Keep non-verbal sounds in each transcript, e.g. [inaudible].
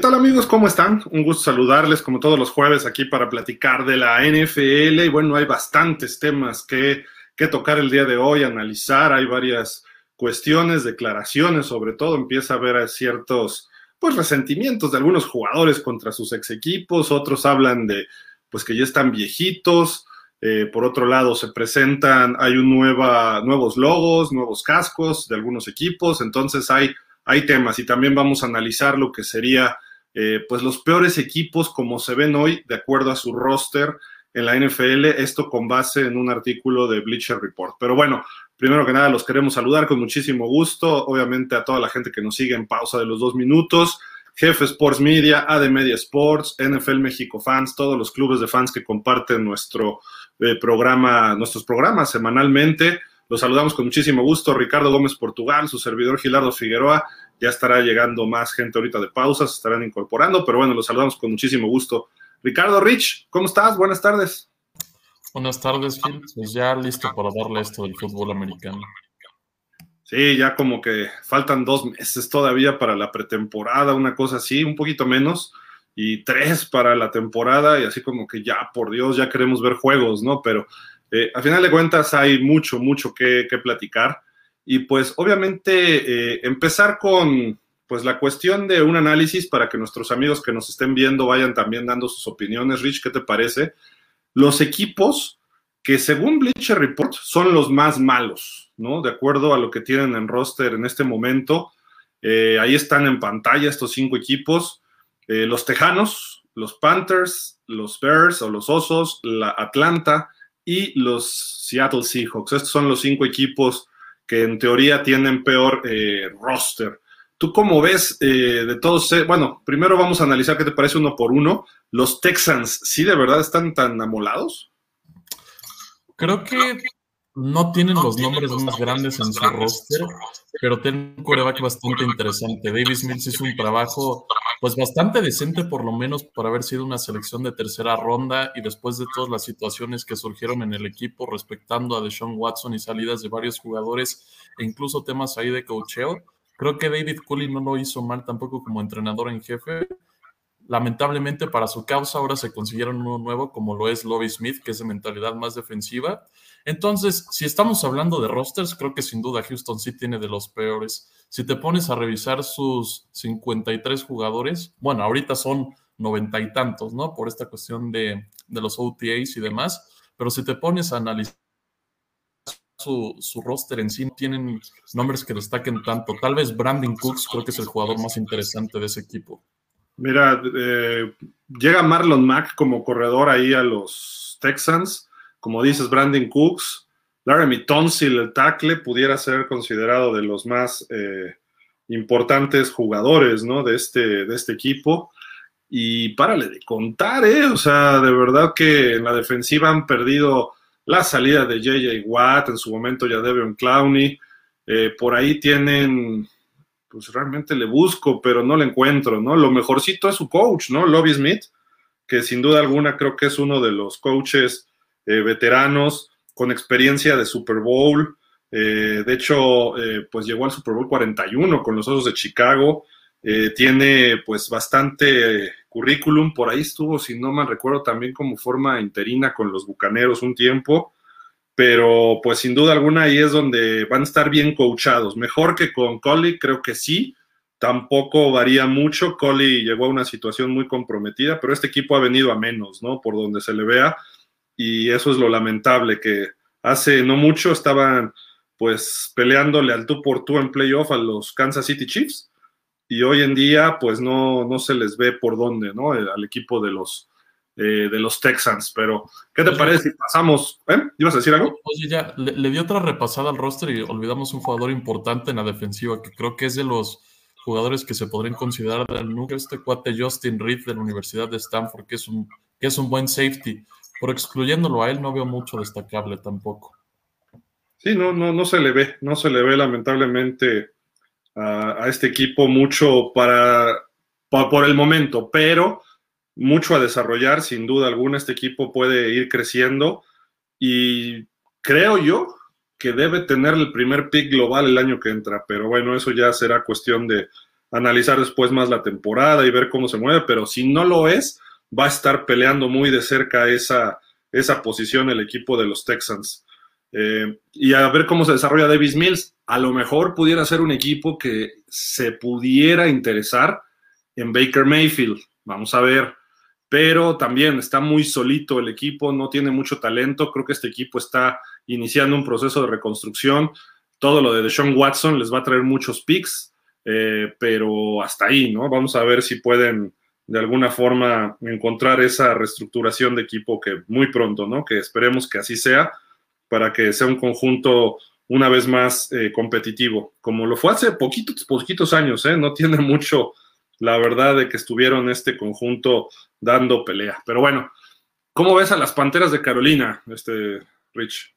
tal amigos? ¿Cómo están? Un gusto saludarles como todos los jueves aquí para platicar de la NFL. Y bueno, hay bastantes temas que, que tocar el día de hoy, analizar. Hay varias cuestiones, declaraciones, sobre todo empieza a haber ciertos pues resentimientos de algunos jugadores contra sus ex equipos, otros hablan de pues que ya están viejitos, eh, por otro lado se presentan, hay un nueva, nuevos logos, nuevos cascos de algunos equipos, entonces hay hay temas y también vamos a analizar lo que sería eh, pues los peores equipos como se ven hoy de acuerdo a su roster en la NFL, esto con base en un artículo de Bleacher Report. Pero bueno, primero que nada los queremos saludar con muchísimo gusto, obviamente a toda la gente que nos sigue en pausa de los dos minutos, Jefe Sports Media, AD Media Sports, NFL México Fans, todos los clubes de fans que comparten nuestro eh, programa, nuestros programas semanalmente. Los saludamos con muchísimo gusto. Ricardo Gómez Portugal, su servidor Gilardo Figueroa. Ya estará llegando más gente ahorita de pausas, estarán incorporando, pero bueno, los saludamos con muchísimo gusto. Ricardo Rich, ¿cómo estás? Buenas tardes. Buenas tardes, Gil. Pues ya listo para darle esto del fútbol americano. Sí, ya como que faltan dos meses todavía para la pretemporada, una cosa así, un poquito menos, y tres para la temporada, y así como que ya, por Dios, ya queremos ver juegos, ¿no? Pero eh, a final de cuentas hay mucho, mucho que, platicar y pues obviamente eh, empezar con pues la cuestión de un análisis para que nuestros amigos que nos estén viendo vayan también dando sus opiniones. Rich, ¿qué te parece? Los equipos que según Bleacher Report son los más malos, ¿no? De acuerdo a lo que tienen en roster en este momento. Eh, ahí están en pantalla estos cinco equipos. los Tejanos, los Panthers, los Bears o los Osos, la Atlanta, y los Seattle Seahawks. Estos son los cinco equipos que en teoría tienen peor eh, roster. ¿Tú cómo ves eh, de todos? Eh, bueno, primero vamos a analizar qué te parece uno por uno. ¿Los Texans sí de verdad están tan amolados? Creo que no tienen los nombres más grandes en su roster, pero tienen un coreback bastante interesante. Davis Mills hizo un trabajo pues bastante decente por lo menos por haber sido una selección de tercera ronda y después de todas las situaciones que surgieron en el equipo respectando a Deshaun Watson y salidas de varios jugadores e incluso temas ahí de cocheo. Creo que David Cooley no lo hizo mal tampoco como entrenador en jefe. Lamentablemente para su causa ahora se consiguieron uno nuevo como lo es Lobby Smith, que es de mentalidad más defensiva entonces, si estamos hablando de rosters, creo que sin duda Houston sí tiene de los peores. Si te pones a revisar sus 53 jugadores, bueno, ahorita son noventa y tantos, ¿no? Por esta cuestión de, los OTAs y demás, pero si te pones a analizar su, roster en sí, no tienen nombres que destaquen tanto. Tal vez Brandon Cooks creo que es el jugador más interesante de ese equipo. Mira, eh, llega Marlon Mack como corredor ahí a los Texans como dices, Brandon Cooks, Laramie Tonsil, el tackle, pudiera ser considerado de los más eh, importantes jugadores ¿no? de, este, de este equipo. Y párale de contar, ¿eh? O sea, de verdad que en la defensiva han perdido la salida de JJ Watt, en su momento ya Devion Clowney. Eh, por ahí tienen, pues realmente le busco, pero no le encuentro, ¿no? Lo mejorcito es su coach, ¿no? Lobby Smith, que sin duda alguna creo que es uno de los coaches eh, veteranos con experiencia de Super Bowl. Eh, de hecho, eh, pues llegó al Super Bowl 41 con los Osos de Chicago. tiene pues bastante currículum. Por ahí estuvo, si no mal recuerdo, también como forma interina con los Bucaneros un tiempo. Pero pues sin duda alguna ahí es donde van a estar bien coachados. Mejor que con Collie, creo que sí. Tampoco varía mucho. Collie llegó a una situación muy comprometida, pero este equipo ha venido a menos, ¿no? Por donde se le vea y eso es lo lamentable, que hace no mucho estaban pues peleándole al tú por tú en playoff a los Kansas City Chiefs y hoy en día pues no, no se les ve por dónde, ¿no? Al equipo de los, eh, de los Texans, pero ¿qué te parece si pasamos? ¿Eh? ¿Ibas a decir algo? Oye, ya, le, le, di otra repasada al roster y olvidamos un jugador importante en la defensiva, que creo que es de los jugadores que se podrían considerar del núcleo, este cuate Justin Reed de la Universidad de Stanford, que es un, que es un buen safety por excluyéndolo a él, no veo mucho destacable tampoco. Sí, no, no, no se le ve, no se le ve lamentablemente a, este equipo mucho para, por el momento, pero mucho a desarrollar, sin duda alguna. Este equipo puede ir creciendo y creo yo que debe tener el primer pick global el año que entra, pero bueno, eso ya será cuestión de, analizar después más la temporada y ver cómo se mueve, pero si no lo es, va a estar peleando muy de cerca esa, esa posición el equipo de los Texans. Eh, y a ver cómo se desarrolla Davis Mills. A lo mejor pudiera ser un equipo que se pudiera interesar en Baker Mayfield. Vamos a ver. Pero también está muy solito el equipo, no tiene mucho talento. Creo que este equipo está iniciando un proceso de reconstrucción. Todo lo de Deshaun Watson les va a traer muchos picks, eh, pero hasta ahí, ¿no? Vamos a ver si pueden de alguna forma encontrar esa reestructuración de equipo que muy pronto, ¿no? Que esperemos que así sea para que sea un conjunto una vez más eh, competitivo, como lo fue hace poquitos, poquitos años, ¿eh? No tiene mucho, la verdad, de que estuvieron este conjunto dando pelea. Pero bueno, ¿cómo ves a las Panteras de Carolina, este Rich?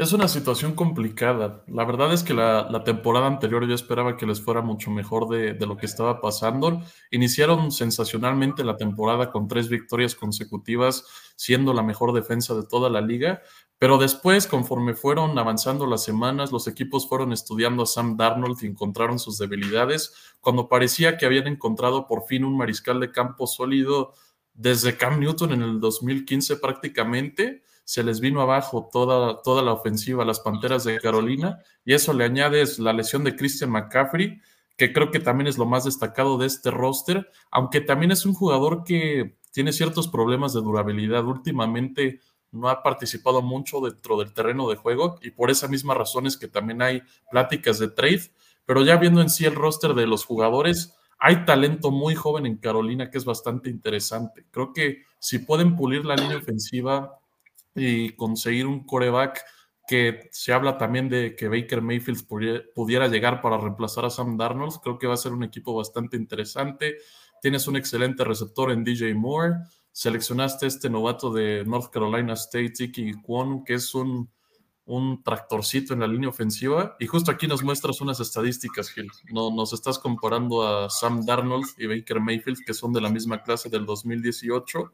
Es una situación complicada. La verdad es que la, temporada anterior yo esperaba que les fuera mucho mejor de, lo que estaba pasando. Iniciaron sensacionalmente la temporada con tres victorias consecutivas, siendo la mejor defensa de toda la liga. Pero después, conforme fueron avanzando las semanas, los equipos fueron estudiando a Sam Darnold y encontraron sus debilidades. Cuando parecía que habían encontrado por fin un mariscal de campo sólido desde Cam Newton en el 2015 prácticamente se les vino abajo toda, toda la ofensiva a las Panteras de Carolina y eso le añades la lesión de Christian McCaffrey, que creo que también es lo más destacado de este roster, aunque también es un jugador que tiene ciertos problemas de durabilidad. Últimamente no ha participado mucho dentro del terreno de juego y por esa misma razón es que también hay pláticas de trade, pero ya viendo en sí el roster de los jugadores, hay talento muy joven en Carolina que es bastante interesante. Creo que si pueden pulir la línea ofensiva, y conseguir un coreback que se habla también de que Baker Mayfield pudiera llegar para reemplazar a Sam Darnold. Creo que va a ser un equipo bastante interesante. Tienes un excelente receptor en DJ Moore. Seleccionaste este novato de North Carolina State, Iki Kwon, que es un, un tractorcito en la línea ofensiva. Y justo aquí nos muestras unas estadísticas, Gil. No, nos estás comparando a Sam Darnold y Baker Mayfield, que son de la misma clase del 2018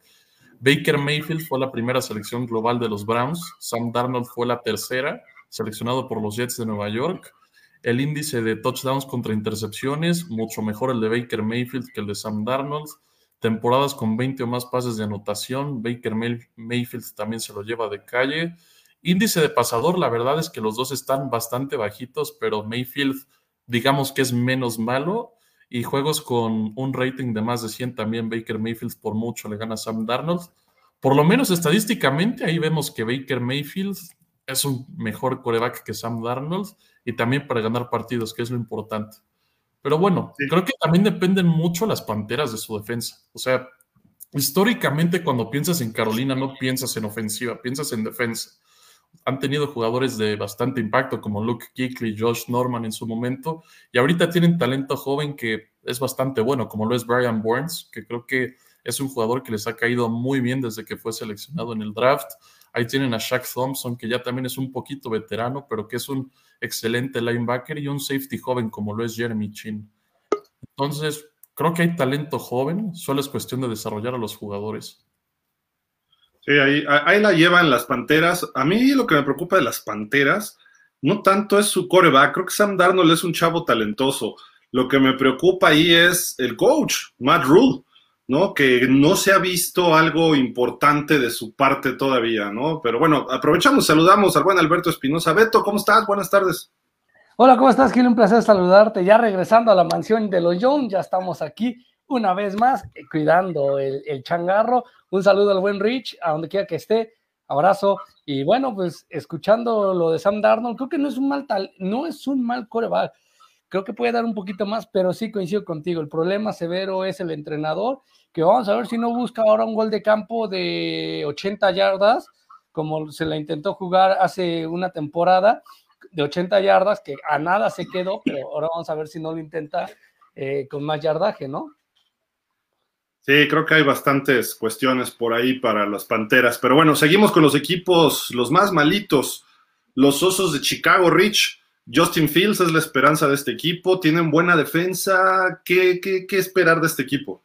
Baker Mayfield fue la primera selección global de los Browns, Sam Darnold fue la tercera, seleccionado por los Jets de Nueva York. El índice de touchdowns contra intercepciones, mucho mejor el de Baker Mayfield que el de Sam Darnold. Temporadas con 20 o más pases de anotación, Baker Mayfield también se lo lleva de calle. Índice de pasador, la verdad es que los dos están bastante bajitos, pero Mayfield digamos que es menos malo y juegos con un rating de más de 100 también Baker Mayfield por mucho le gana a Sam Darnold. Por lo menos estadísticamente ahí vemos que Baker Mayfield es un mejor coreback que Sam Darnold y también para ganar partidos, que es lo importante. Pero bueno, creo que también dependen mucho las panteras de su defensa. O sea, históricamente cuando piensas en Carolina no piensas en ofensiva, piensas en defensa han tenido jugadores de bastante impacto como Luke Kuechly, Josh Norman en su momento, y ahorita tienen talento joven que es bastante bueno, como lo es Brian Burns, que creo que es un jugador que les ha caído muy bien desde que fue seleccionado en el draft. Ahí tienen a Shaq Thompson, que ya también es un poquito veterano, pero que es un excelente linebacker y un safety joven como lo es Jeremy Chin. Entonces, creo que hay talento joven, solo es cuestión de desarrollar a los jugadores. Sí, ahí, ahí la llevan las Panteras. A mí lo que me preocupa de las Panteras no tanto es su coreback, creo que Sam Darnold es un chavo talentoso. Lo que me preocupa ahí es el coach, Matt Rule, ¿no? Que no se ha visto algo importante de su parte todavía, ¿no? Pero bueno, aprovechamos, saludamos al buen Alberto Espinosa. Beto, ¿cómo estás? Buenas tardes. Hola, ¿cómo estás, Gil? Un placer saludarte. Ya regresando a la mansión de los Jones, ya estamos aquí una vez más cuidando el, el changarro. Un saludo al buen Rich, a donde quiera que esté. Abrazo. Y bueno, pues escuchando lo de Sam Darnold, creo que no es un mal tal, no es un mal coreback. Creo que puede dar un poquito más, pero sí coincido contigo. El problema severo es el entrenador, que vamos a ver si no busca ahora un gol de campo de 80 yardas, como se la intentó jugar hace una temporada, de 80 yardas, que a nada se quedó, pero ahora vamos a ver si no lo intenta eh, con más yardaje, ¿no? Sí, creo que hay bastantes cuestiones por ahí para las Panteras. Pero bueno, seguimos con los equipos, los más malitos. Los Osos de Chicago, Rich. Justin Fields es la esperanza de este equipo. Tienen buena defensa. ¿Qué, qué, esperar de este equipo?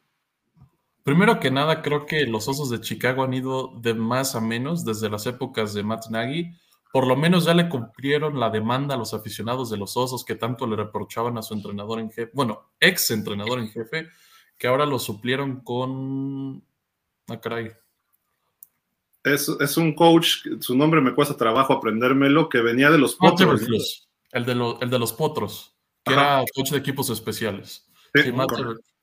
Primero que nada, creo que los Osos de Chicago han ido de más a menos desde las épocas de Matt Nagy. por lo menos ya le cumplieron la demanda a los aficionados de los Osos que tanto le reprochaban a su entrenador en jefe, bueno, ex entrenador en jefe, que ahora lo suplieron con... Ah, caray. Es, es un coach, su nombre me cuesta trabajo aprendérmelo, que venía de los Potros. El de, el de los Potros, que era coach de equipos especiales.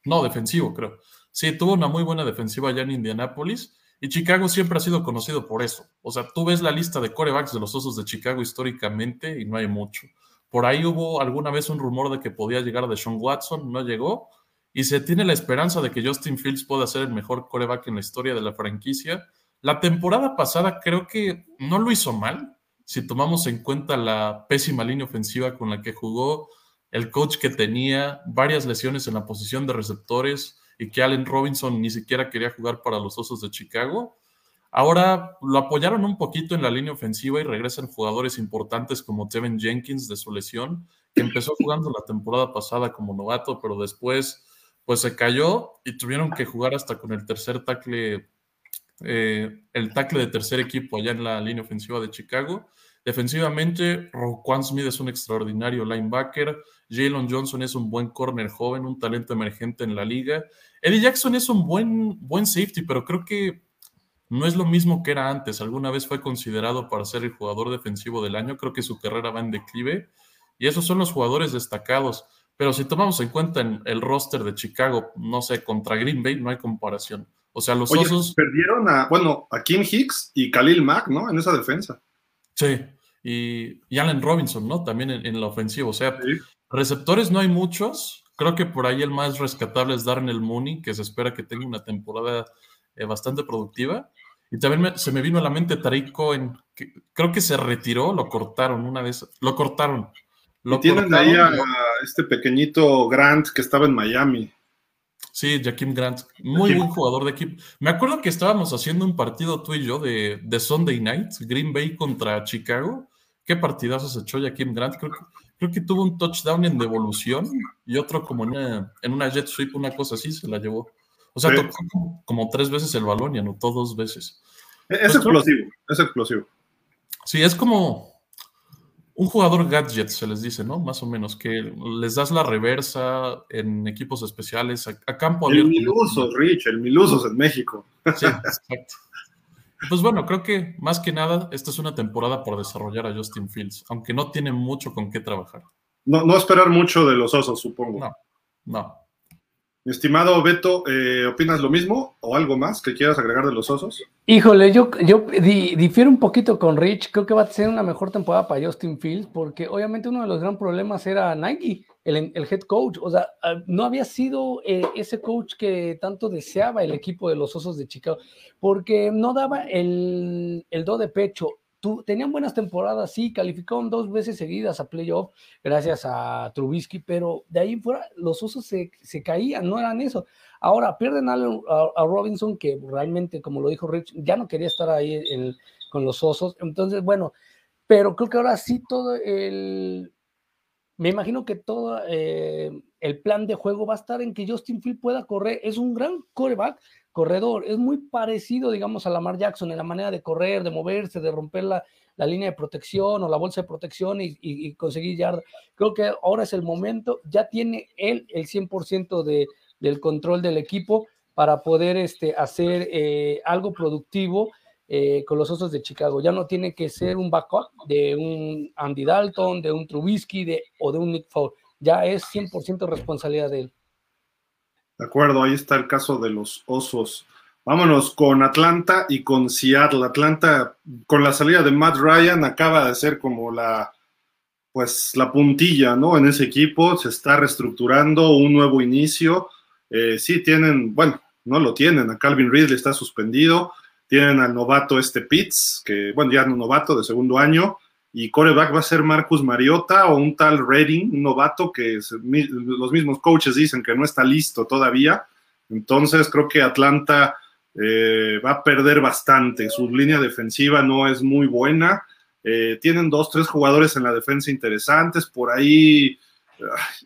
no, defensivo, creo. Sí, tuvo una muy buena defensiva allá en Indianápolis y Chicago siempre ha sido conocido por eso. O sea, tú ves la lista de corebacks de los Osos de Chicago históricamente y no hay mucho. Por ahí hubo alguna vez un rumor de que podía llegar de Sean Watson, no llegó. Y se tiene la esperanza de que Justin Fields pueda ser el mejor coreback en la historia de la franquicia. La temporada pasada creo que no lo hizo mal, si tomamos en cuenta la pésima línea ofensiva con la que jugó, el coach que tenía, varias lesiones en la posición de receptores y que Allen Robinson ni siquiera quería jugar para los Osos de Chicago. Ahora lo apoyaron un poquito en la línea ofensiva y regresan jugadores importantes como Tevin Jenkins de su lesión, que empezó jugando la temporada pasada como novato, pero después pues se cayó y tuvieron que jugar hasta con el tercer tackle, eh, el tackle de tercer equipo allá en la línea ofensiva de Chicago. Defensivamente, Roquan Smith es un extraordinario linebacker. Jalen Johnson es un buen corner joven, un talento emergente en la liga. Eddie Jackson es un buen, buen safety, pero creo que no es lo mismo que era antes. Alguna vez fue considerado para ser el jugador defensivo del año. Creo que su carrera va en declive. Y esos son los jugadores destacados. Pero si tomamos en cuenta el roster de Chicago, no sé, contra Green Bay no hay comparación. O sea, los osos. Perdieron a, bueno, a Kim Hicks y Khalil Mack, ¿no? En esa defensa. Sí. Y, Allen Robinson, ¿no? También en, la ofensiva. O sea, receptores no hay muchos, Creo que por ahí el más rescatable es Darnell Mooney, que se espera que tenga una temporada eh, bastante productiva. Y también se me vino a la mente Tariq Cohen, que creo que se retiró, lo cortaron una vez, lo cortaron. Lo tienen ahí a, este pequeñito Grant que estaba en Miami. Sí, Jaquim Grant, muy buen jugador de equipo. Me acuerdo que estábamos haciendo un partido tú y yo de, de Sunday Night, Green Bay contra Chicago. Qué partidazo se echó Jaquim Grant. Creo que creo que tuvo un touchdown en devolución y otro como en una, jet sweep, una cosa así, se la llevó. O sea, tocó como, tres veces el balón y anotó dos veces. Es explosivo, es explosivo. Sí, es como un jugador gadget, se les dice, ¿no? Más o menos, que les das la reversa en equipos especiales, a, campo abierto. El Milusos, Rich, el Milusos en México. Sí, exacto. Pues bueno, creo que más que nada, esta es una temporada por desarrollar a Justin Fields, aunque no tiene mucho con qué trabajar. No, no esperar mucho de los osos, supongo. No, no. Estimado Beto, eh, ¿opinas lo mismo o algo más que quieras agregar de los osos? Híjole, yo, yo difiero un poquito con Rich. Creo que va a ser una mejor temporada para Justin Fields, porque obviamente uno de los grandes problemas era Nike, el, el head coach. O sea, ah, no había sido eh, ese coach que tanto deseaba el equipo de los osos de Chicago, porque no daba el, el do de pecho tenían buenas temporadas, sí, calificaron dos veces seguidas a playoff gracias a Trubisky, pero de ahí fuera los osos se, caían, no eran eso. Ahora pierden a, Robinson, que realmente, como lo dijo Rich, ya no quería estar ahí con los osos. Entonces, bueno, pero creo que ahora sí todo el... Me imagino que todo eh, el plan de juego va a estar en que Justin Field pueda correr. Es un gran coreback, corredor. Es muy parecido, digamos, a Lamar Jackson en la manera de correr, de moverse, de romper la, línea de protección o la bolsa de protección y, conseguir yarda. Creo que ahora es el momento. Ya tiene él el 100% de, del control del equipo para poder este, hacer eh, algo productivo eh, con los Osos de Chicago. Ya no tiene que ser un backup de un Andy Dalton, de un Trubisky de, o de un Nick Fowl. Ya es 100% responsabilidad de él. De acuerdo, ahí está el caso de los osos. Vámonos con Atlanta y con Seattle. Atlanta, con la salida de Matt Ryan, acaba de ser como la, pues, la puntilla, ¿no? En ese equipo se está reestructurando un nuevo inicio. Eh, sí tienen, bueno, no lo tienen. A Calvin Ridley está suspendido. Tienen al novato este Pitts, que, bueno, ya no novato, de segundo año y coreback va a ser Marcus Mariota o un tal Redding, un novato que los mismos coaches dicen que no está listo todavía. Entonces creo que Atlanta eh, va a perder bastante. Su línea defensiva no es muy buena. Eh, tienen dos, tres jugadores en la defensa interesantes. Por ahí,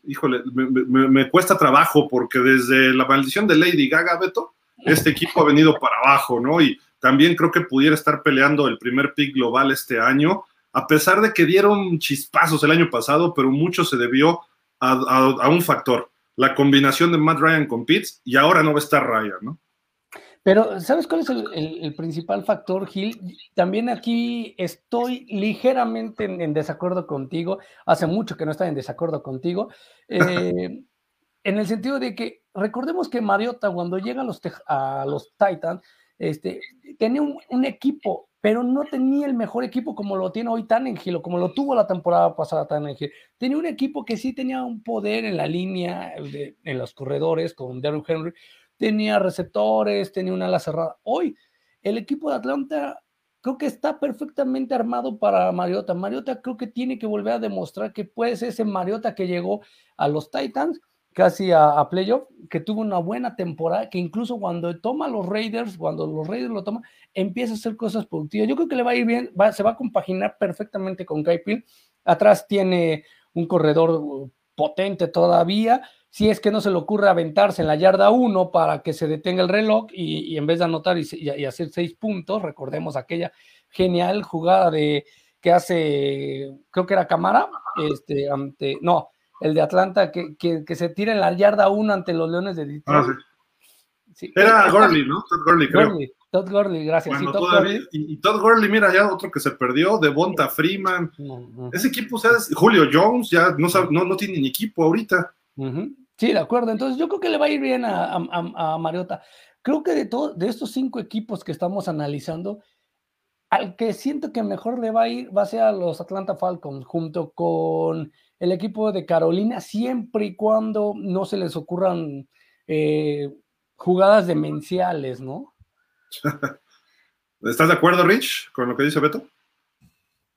híjole, me, me, cuesta trabajo porque desde la maldición de Lady Gaga, Beto, este equipo ha venido para abajo, ¿no? Y también creo que pudiera estar peleando el primer pick global este año a pesar de que dieron chispazos el año pasado, pero mucho se debió a, un factor, la combinación de Matt Ryan con Pitts, y ahora no va a estar Ryan, ¿no? Pero, ¿sabes cuál es el, principal factor, Gil? También aquí estoy ligeramente en, desacuerdo contigo. Hace mucho que no estoy en desacuerdo contigo. [laughs] Eh, en el sentido de que recordemos que Mariota, cuando llega a los, a los Titans, este, tenía un, equipo, pero no tenía el mejor equipo como lo tiene hoy Tannenhill o como lo tuvo la temporada pasada Tannenhill. Tenía un equipo que sí tenía un poder en la línea, en los corredores con Derrick Henry, tenía receptores, tenía una ala cerrada. Hoy, el equipo de Atlanta creo que está perfectamente armado para Mariota. Mariota creo que tiene que volver a demostrar que puede ser ese Mariota que llegó a los Titans casi a, playoff, que tuvo una buena temporada, que incluso cuando toma los Raiders, cuando los Raiders lo toman, empieza a hacer cosas productivas. Yo creo que le va a ir bien, se va a compaginar perfectamente con Kyle Atrás tiene un corredor potente todavía. Si es que no se le ocurre aventarse en la yarda 1 para que se detenga el reloj y, en vez de anotar y, hacer seis puntos, recordemos aquella genial jugada de que hace, creo que era Camara, este, ante, no, el de Atlanta, que, que, se tira en la yarda 1 ante los Leones de Detroit. Ah, sí. Era Gurley, ¿no? Todd Gurley, creo. Todd Gurley, gracias. y, Todd Gurley, mira, ya otro que se perdió, de Bonta Freeman. Ese equipo, ¿sabes? Julio Jones ya no, no, no tiene ni equipo ahorita. Sí, de acuerdo. Entonces yo creo que le va a ir bien a, a, a Mariota. Creo que de, todo, de estos cinco equipos que estamos analizando, al que siento que mejor le va a ir va a ser a los Atlanta Falcons, junto con el equipo de Carolina, siempre y cuando no se les ocurran eh, jugadas demenciales, ¿no? [laughs] ¿Estás de acuerdo, Rich, con lo que dice Beto?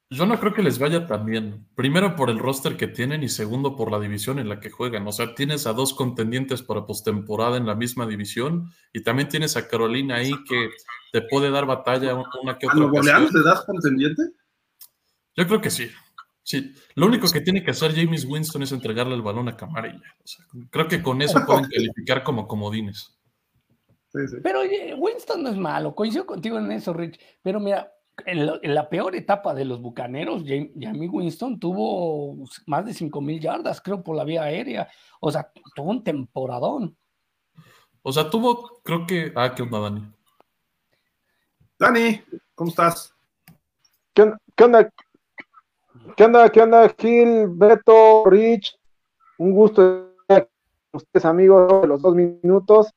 Yo no creo que les vaya tan bien. Primero por el roster que tienen y segundo por la división en la que juegan. O sea, tienes a dos contendientes para postemporada en la misma división y también tienes a Carolina ahí que te puede dar batalla una que otra. ¿A los le das contendiente? Yo creo que sí. Sí, lo único que tiene que hacer James Winston es entregarle el balón a Camarilla. creo que con eso pueden [laughs] calificar como comodines. Pero Winston no es malo, coincido contigo en eso, Rich. Pero mira, en, la peor etapa de los bucaneros, Jamie Winston tuvo más de 5 mil yardas, creo, por la vía aérea. O sea, tuvo un temporadón. O sea, tuvo, creo que. Ah, ¿qué onda, Dani? Dani, ¿cómo estás? ¿Qué ¿Qué onda? ¿Qué onda? ¿Qué onda, Gil, Beto, Rich? Un gusto estar con ustedes, amigos, de los dos minutos.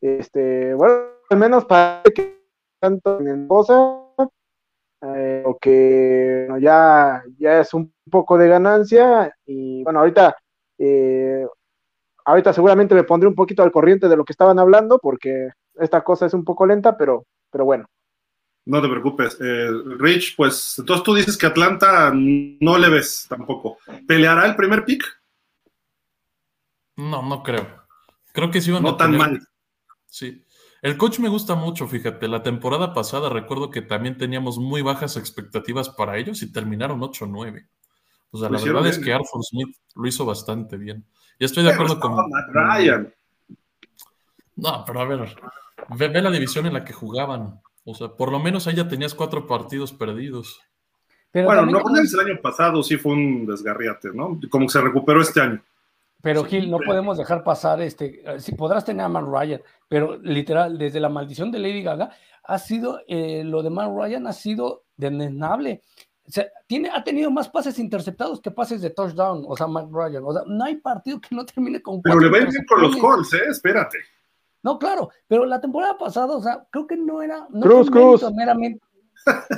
Este, bueno, al menos para que tanto en cosa, eh, o que ya, ya es un poco de ganancia. Y bueno, ahorita, eh, ahorita seguramente me pondré un poquito al corriente de lo que estaban hablando, porque esta cosa es un poco lenta, pero, pero bueno. No te preocupes. Eh, Rich, pues entonces tú dices que Atlanta no le ves tampoco. ¿Peleará el primer pick? No, no creo. Creo que sí van no tan mal. Sí. El coach me gusta mucho, fíjate. La temporada pasada recuerdo que también teníamos muy bajas expectativas para ellos y terminaron 8-9. O sea, la verdad es que Arthur Smith lo hizo bastante bien. Y estoy de acuerdo con. Ryan. No, pero a ver, ve la división en la que jugaban. O sea, por lo menos ahí ya tenías cuatro partidos perdidos. bueno, no el año pasado sí fue un desgarriate, ¿no? Como que se recuperó este año. Pero Gil, no podemos dejar pasar este. Si podrás tener a Man Ryan, pero literal, desde la maldición de Lady Gaga, ha sido eh, lo de Man Ryan ha sido desnable. O sea, tiene, ha tenido más pases interceptados que pases de touchdown, o sea, Man Ryan. O sea, no hay partido que no termine con. Pero le va bien con los Colts, ¿eh? Espérate. No, claro, pero la temporada pasada, o sea, creo que no era, no cruz, fue cruz. meramente,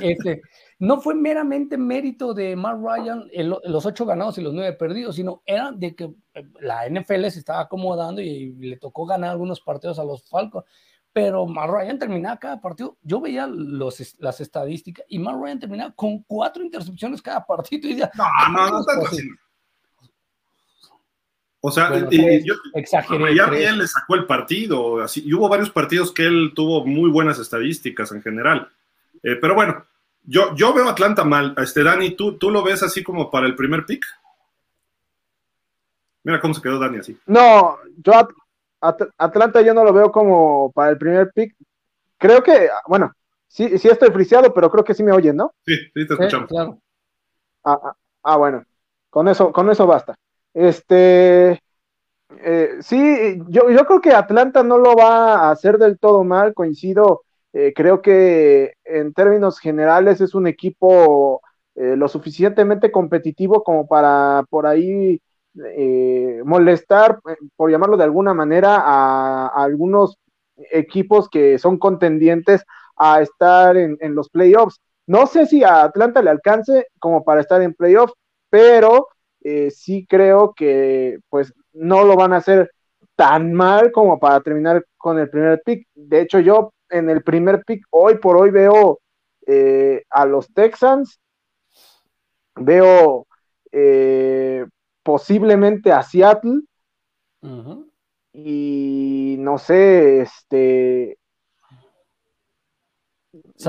este, no fue meramente mérito de Mark Ryan los ocho ganados y los nueve perdidos, sino era de que eh, la NFL se estaba acomodando y le tocó ganar algunos partidos a los Falcons. Pero Mark Ryan terminaba cada partido. Yo veía los, las estadísticas y Mark Ryan terminaba con cuatro intercepciones cada partido. Y decía, no, no, no, no, o sea, yo, exageré, ya bien le sacó el partido, así, y hubo varios partidos que él tuvo muy buenas estadísticas en general. Eh, pero bueno, yo, yo veo a Atlanta mal. Este, Dani, ¿tú, ¿tú lo ves así como para el primer pick? Mira cómo se quedó Dani así. No, yo Atlanta yo no lo veo como para el primer pick. Creo que, bueno, sí, sí estoy friseado, pero creo que sí me oyen, ¿no? Sí, sí te escuchamos. claro. Ah, ah, ah, bueno, con eso, con eso basta. Este, eh, sí, yo, yo creo que Atlanta no lo va a hacer del todo mal, coincido. Eh, creo que en términos generales es un equipo eh, lo suficientemente competitivo como para por ahí molestar, por llamarlo de alguna manera, a, algunos equipos que son contendientes a estar en, en, los playoffs. No sé si a Atlanta le alcance como para estar en playoffs, pero sí creo que pues no lo van a hacer tan mal como para terminar con el primer pick. De hecho, yo en el primer pick, hoy por hoy veo eh, a los Texans, veo eh, posiblemente a Seattle. Y no sé, este.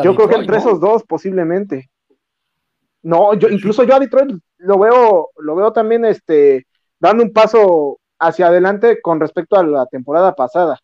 Yo creo que entre esos dos, posiblemente. No, yo incluso yo a Detroit lo veo, lo veo también este dando un paso hacia adelante con respecto a la temporada pasada.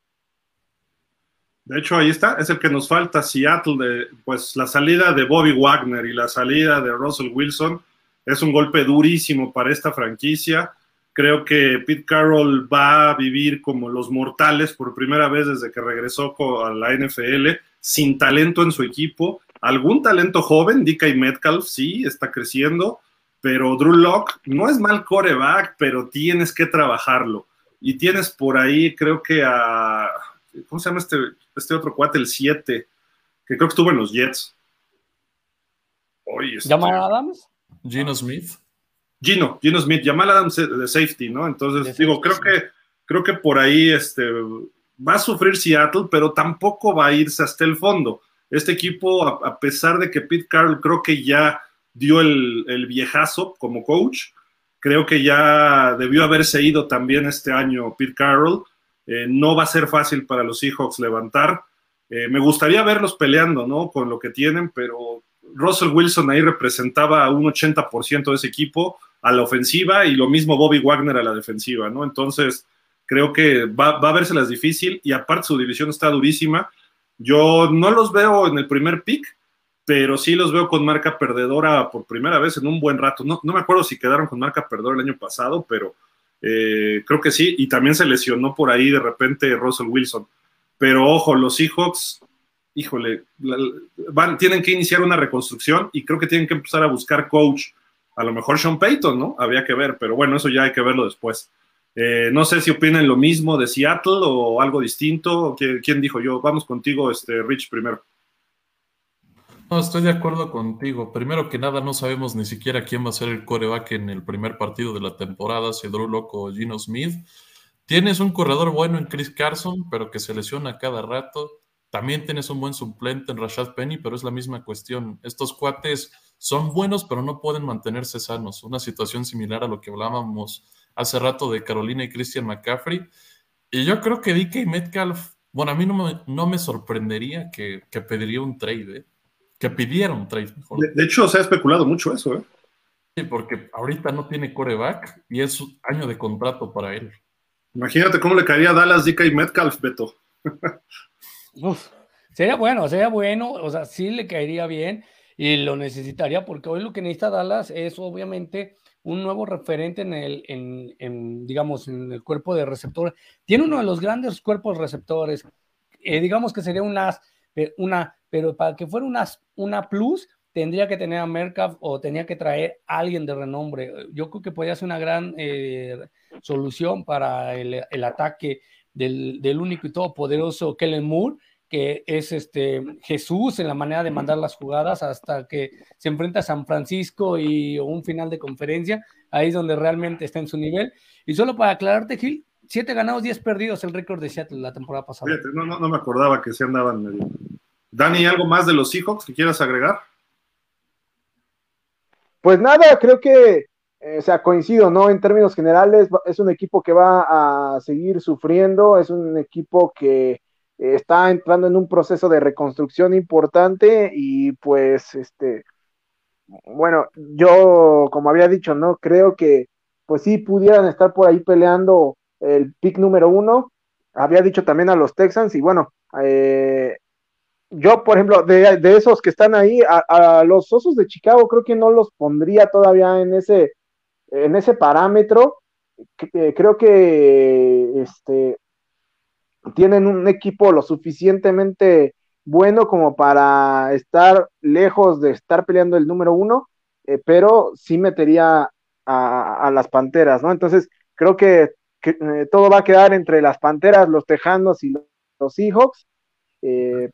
De hecho, ahí está, es el que nos falta, Seattle, de, pues la salida de Bobby Wagner y la salida de Russell Wilson es un golpe durísimo para esta franquicia. Creo que Pete Carroll va a vivir como los mortales por primera vez desde que regresó a la NFL, sin talento en su equipo. Algún talento joven, DK Metcalf, sí, está creciendo, pero Drew Locke no es mal coreback, pero tienes que trabajarlo. Y tienes por ahí, creo que a. ¿Cómo se llama este, este otro cuate? El 7, que creo que estuvo en los Jets. Oye, este... ¿Jamal Adams? Gino Smith. Gino, Gino Smith, Jamal Adams de safety, ¿no? Entonces, digo, creo que, creo que por ahí este, va a sufrir Seattle, pero tampoco va a irse hasta el fondo. Este equipo, a pesar de que Pete Carroll creo que ya dio el, viejazo como coach. Creo que ya debió haberse ido también este año Pete Carroll. Eh, no va a ser fácil para los Seahawks levantar. Eh, me gustaría verlos peleando, ¿no? Con lo que tienen, pero Russell Wilson ahí representaba un 80% de ese equipo a la ofensiva y lo mismo Bobby Wagner a la defensiva, ¿no? Entonces, creo que va, va a vérselas difícil y aparte su división está durísima. Yo no los veo en el primer pick, pero sí los veo con marca perdedora por primera vez en un buen rato. No, me acuerdo si quedaron con marca perdedora el año pasado, pero eh, creo que sí. Y también se lesionó por ahí de repente Russell Wilson. Pero ojo, los Seahawks, híjole, van, tienen que iniciar una reconstrucción y creo que tienen que empezar a buscar coach. A lo mejor Sean Payton, ¿no? Habría que ver, pero bueno, eso ya hay que verlo después. Eh, no sé si opinan lo mismo de Seattle o algo distinto. ¿Quién dijo yo? Vamos contigo, este, Rich, primero. No, estoy de acuerdo contigo. Primero que nada, no sabemos ni siquiera quién va a ser el coreback en el primer partido de la temporada, si Drew Loco o Gino Smith. Tienes un corredor bueno en Chris Carson, pero que se lesiona cada rato. También tienes un buen suplente en Rashad Penny, pero es la misma cuestión. Estos cuates son buenos, pero no pueden mantenerse sanos. Una situación similar a lo que hablábamos hace rato de Carolina y Christian McCaffrey. Y yo creo que DK Metcalf, bueno, a mí no me, sorprendería que, que pediría un trade. ¿eh? Que pidieron trade mejor. De, hecho, se ha especulado mucho eso, ¿eh? Sí, porque ahorita no tiene coreback y es un año de contrato para él. Imagínate cómo le caería a Dallas, Dika y Metcalf, Beto. [laughs] sería bueno, sería bueno, o sea, sí le caería bien y lo necesitaría porque hoy lo que necesita Dallas es obviamente un nuevo referente en el, en, digamos, en el cuerpo de receptores. Tiene uno de los grandes cuerpos receptores. Eh, digamos que sería una, una pero para que fuera una, una plus, tendría que tener a Mercaf o tenía que traer a alguien de renombre. Yo creo que podría ser una gran eh, solución para el, el ataque del, del, único y todopoderoso Kellen Moore, que es este Jesús en la manera de mandar las jugadas hasta que se enfrenta a San Francisco y un final de conferencia, ahí es donde realmente está en su nivel. Y solo para aclararte, Gil, siete ganados, diez perdidos, el récord de Seattle la temporada pasada. no, no, no, me acordaba que se andaban medio Dani, ¿algo más de los Seahawks que quieras agregar? Pues nada, creo que, eh, o sea, coincido, ¿no? En términos generales, es un equipo que va a seguir sufriendo, es un equipo que eh, está entrando en un proceso de reconstrucción importante y pues, este, bueno, yo, como había dicho, ¿no? Creo que, pues sí, pudieran estar por ahí peleando el pick número uno. Había dicho también a los Texans y bueno, eh, yo, por ejemplo, de, esos que están ahí, a, los Osos de Chicago creo que no los pondría todavía en ese, en ese parámetro. Eh, creo que este, tienen un equipo lo suficientemente bueno como para estar lejos de estar peleando el número uno, eh, pero sí metería a, las Panteras, ¿no? Entonces, creo que, eh, todo va a quedar entre las Panteras, los Tejanos y los, Seahawks. Eh,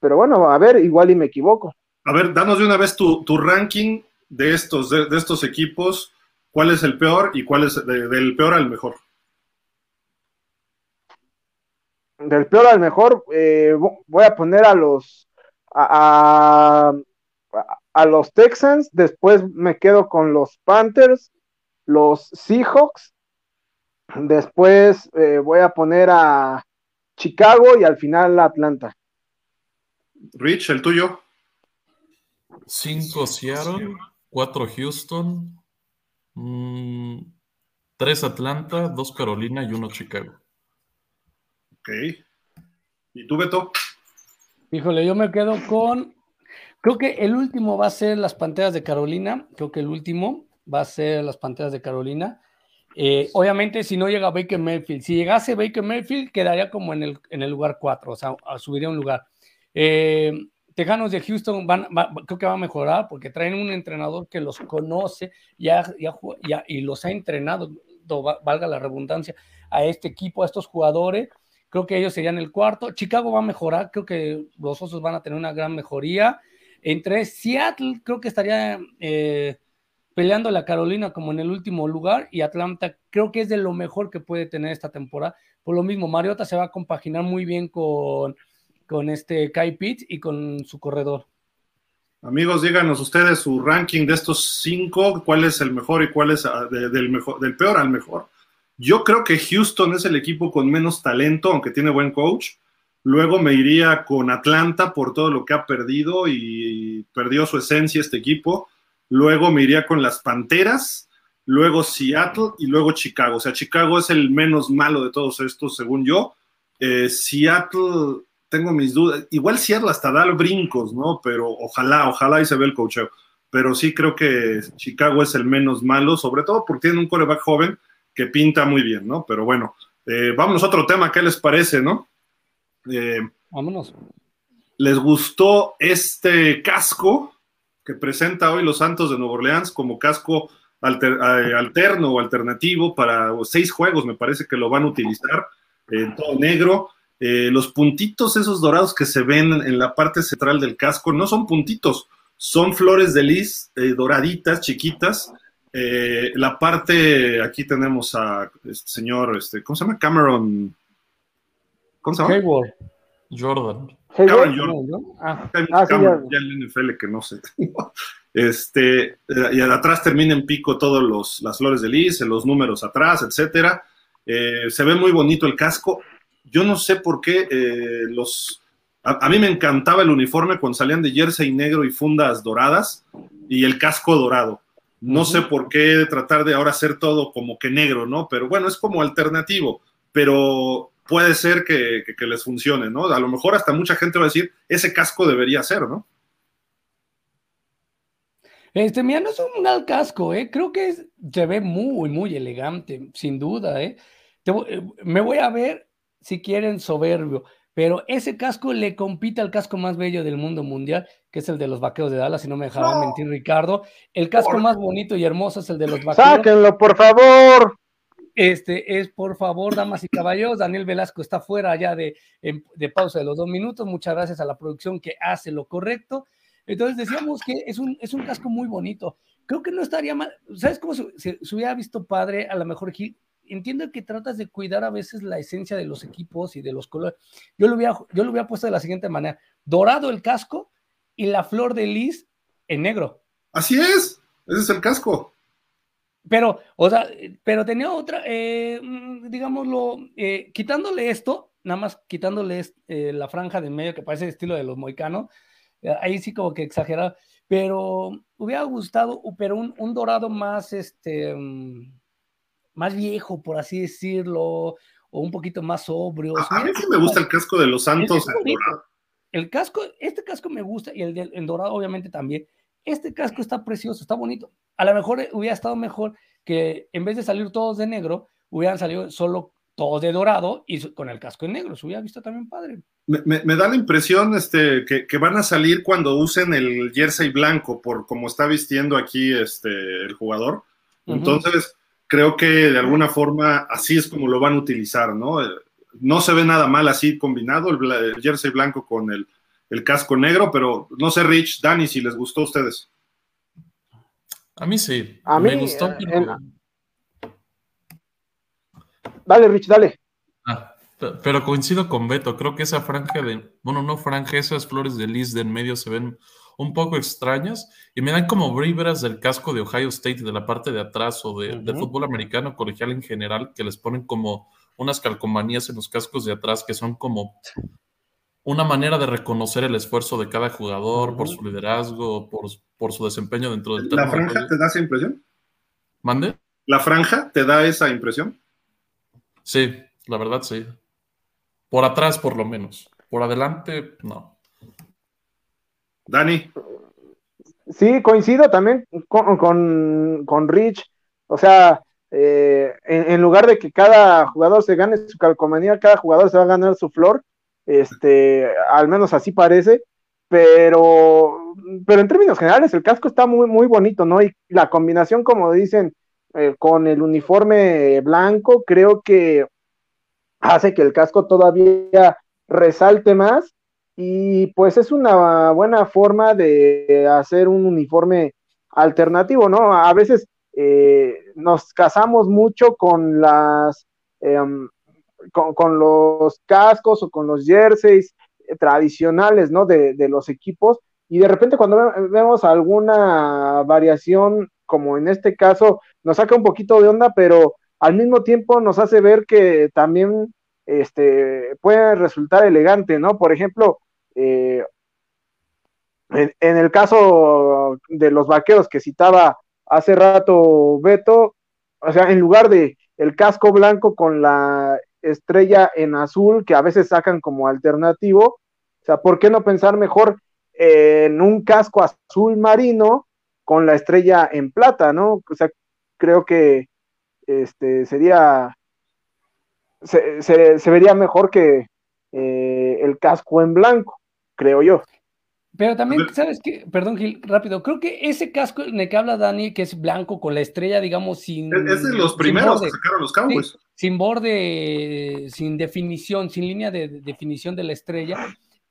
pero bueno, a ver, igual y me equivoco. A ver, danos de una vez tu, ranking de estos, de, estos equipos. ¿Cuál es el peor y cuál es del peor al mejor? Del peor al mejor, eh, voy a poner a los a, a, los Texans, después me quedo con los Panthers, los Seahawks, después eh, voy a poner a Chicago y al final Atlanta. Rich, el tuyo. Cinco Seattle, cuatro Houston, mm, tres Atlanta, dos Carolina y uno Chicago. Ok. ¿Y tú, Beto? Híjole, yo me quedo con. Creo que el último va a ser las Panteras de Carolina. Creo que el último va a ser las Panteras de Carolina. Eh, obviamente, si no llega Baker Mayfield, si llegase Baker Mayfield, quedaría como en el, en el lugar 4, o sea, subiría un lugar. Eh, Tejanos de Houston van, creo que va a mejorar porque traen un entrenador que los conoce y los ha entrenado, valga la redundancia, a este equipo, a estos jugadores. Creo que ellos serían el cuarto. Chicago va a mejorar, creo que los Osos van a tener una gran mejoría. Entre Seattle, creo que estaría eh, peleando la Carolina como en el último lugar y Atlanta creo que es de lo mejor que puede tener esta temporada. Por lo mismo, Mariota se va a compaginar muy bien con con este Kai Pitt y con su corredor. Amigos, díganos ustedes su ranking de estos cinco, cuál es el mejor y cuál es ah, del, mejor, del peor al mejor. Yo creo que Houston es el equipo con menos talento, aunque tiene buen coach. Luego me iría con Atlanta por todo lo que ha perdido y perdió su esencia este equipo. Luego me iría con las Panteras, luego Seattle y luego Chicago. O sea, Chicago es el menos malo de todos estos, según yo. Eh, Seattle tengo mis dudas. Igual Seattle hasta da brincos, ¿no? Pero ojalá, ojalá y se ve el cocheo. Pero sí creo que Chicago es el menos malo, sobre todo porque tiene un coreback joven que pinta muy bien, ¿no? Pero bueno, eh, vámonos a otro tema, ¿qué les parece, no? Eh, Vámonos. ¿Les gustó este casco que presenta hoy los Santos de Nueva Orleans como casco eh, alterno o alternativo para seis juegos? Me parece que lo van a utilizar en todo negro. Eh, los puntitos esos dorados que se ven en la parte central del casco no son puntitos, son flores de lis eh, doraditas, chiquitas. Eh, la parte, aquí tenemos a este señor, este, ¿cómo se llama? Cameron. ¿Cómo se llama? Hayward. Jordan. Cameron Jordan. Ah, ah Cameron, ya el NFL que no sé. [laughs] este, y atrás termina en pico todos las flores de lis, los números atrás, etcétera. se ve muy bonito el casco yo no sé por qué eh, los... A, mí me encantaba el uniforme cuando salían de jersey negro y fundas doradas y el casco dorado. No sé por qué tratar de ahora hacer todo como que negro, ¿no? Pero bueno, es como alternativo, pero puede ser que, les funcione, ¿no? A lo mejor hasta mucha gente va a decir, ese casco debería ser, ¿no? Este, mira, no es un mal casco, ¿eh? Creo que se ve muy, muy elegante, sin duda, ¿eh? eh me voy a ver si quieren, soberbio, pero ese casco le compite al casco más bello del mundo mundial, que es el de los vaqueros de Dallas, si no me dejará mentir Ricardo. El casco más bonito y hermoso es el de los vaqueros. Sáquenlo, por favor. Este es, por favor, damas y caballeros, Daniel Velasco está fuera ya de, de pausa de los dos minutos. Muchas gracias a la producción que hace lo correcto. Entonces decíamos que es un, es un casco muy bonito. Creo que no estaría mal. ¿Sabes cómo se, hubiera visto padre? A lo mejor entiendo que tratas de cuidar a veces la esencia de los equipos y de los colores. Yo lo hubiera, yo lo hubiera puesto de la siguiente manera: dorado el casco y la flor de lis en negro. Así es, ese es el casco. Pero, o sea, pero tenía otra, eh, mm, digámoslo, eh, quitándole esto, nada más quitándole eh, la franja de medio que parece el estilo de los moicanos, ahí sí como que exagerado, pero hubiera gustado, pero un, un dorado más, este, mm, más viejo, por así decirlo, o un poquito más sobrio. A, mí sí me gusta el casco de los Santos. el casco, este casco me gusta y el, el dorado obviamente también. Este casco está precioso, está bonito. A lo mejor hubiera estado mejor que en vez de salir todos de negro, hubieran salido solo todos de dorado y con el casco en negro. Se hubiera visto también padre. Me, da la impresión este, que, van a salir cuando usen el jersey blanco, por como está vistiendo aquí este, el jugador. Entonces, creo que de alguna forma así es como lo van a utilizar, ¿no? No se ve nada mal así combinado el, jersey blanco con el, casco negro, pero no sé, Rich, Dani, si les gustó a ustedes. A mí sí. A me mí, gustó. Eh, dale, Rich, dale. Ah, pero coincido con Beto, creo que esa franja de, bueno, no franja, esas flores de lis de en medio se ven un poco extrañas y me dan como vibras del casco de Ohio State de la parte de atrás o de, fútbol americano colegial en general, que les ponen como unas calcomanías en los cascos de atrás que son como una manera de reconocer el esfuerzo de cada jugador por su liderazgo, por, por su desempeño dentro del ¿La franja te da esa impresión? ¿Mande? ¿La franja te da esa impresión? Sí, la verdad sí. Por atrás, por lo menos. Por adelante, no. Dani. Sí, coincido también con, con, Rich. O sea, eh, en, lugar de que cada jugador se gane su calcomanía, cada jugador se va a ganar su flor. Este, al menos así parece. Pero, pero en términos generales, el casco está muy, muy bonito, ¿no? Y la combinación, como dicen, eh, con el uniforme blanco, creo que hace que el casco todavía resalte más y pues es una buena forma de hacer un uniforme alternativo, ¿no? A veces eh, nos casamos mucho con las em, con, los cascos o con los jerseys tradicionales, ¿no? De, los equipos y de repente cuando vemos alguna variación, como en este caso, nos saca un poquito de onda, pero al mismo tiempo nos hace ver que también este, puede resultar elegante, ¿no? Por ejemplo, eh, en, el caso de los vaqueros que citaba hace rato Beto, o sea, en lugar de el casco blanco con la estrella en azul, que a veces sacan como alternativo, o sea, ¿por qué no pensar mejor en un casco azul marino con la estrella en plata, ¿no? O sea, creo que este sería se, vería mejor que eh, el casco en blanco creo yo. Pero también, ¿sabes qué? Perdón, Gil, rápido. Creo que ese casco en el que habla Dani, que es blanco con la estrella, digamos, sin. Es de los primeros que sacaron los Cowboys. Sin borde, sin definición, sin línea de, definición de la estrella.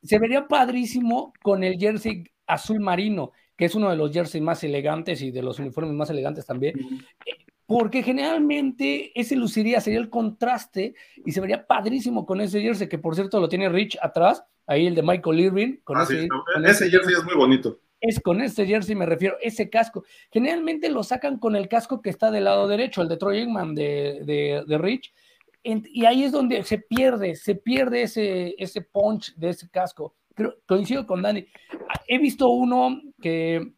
Se vería padrísimo con el jersey azul marino, que es uno de los jerseys más elegantes y de los uniformes más elegantes también porque generalmente ese luciría, sería el contraste y se vería padrísimo con ese jersey, que por cierto lo tiene Rich atrás, ahí el de Michael Irving. Con ah, ese, ese, jersey es muy bonito. Es con ese jersey me refiero, ese casco. Generalmente lo sacan con el casco que está del lado derecho, el de Troy Aikman de, de, Rich, y ahí es donde se pierde, se pierde ese, ese punch de ese casco. Coincido con Dani. He visto uno que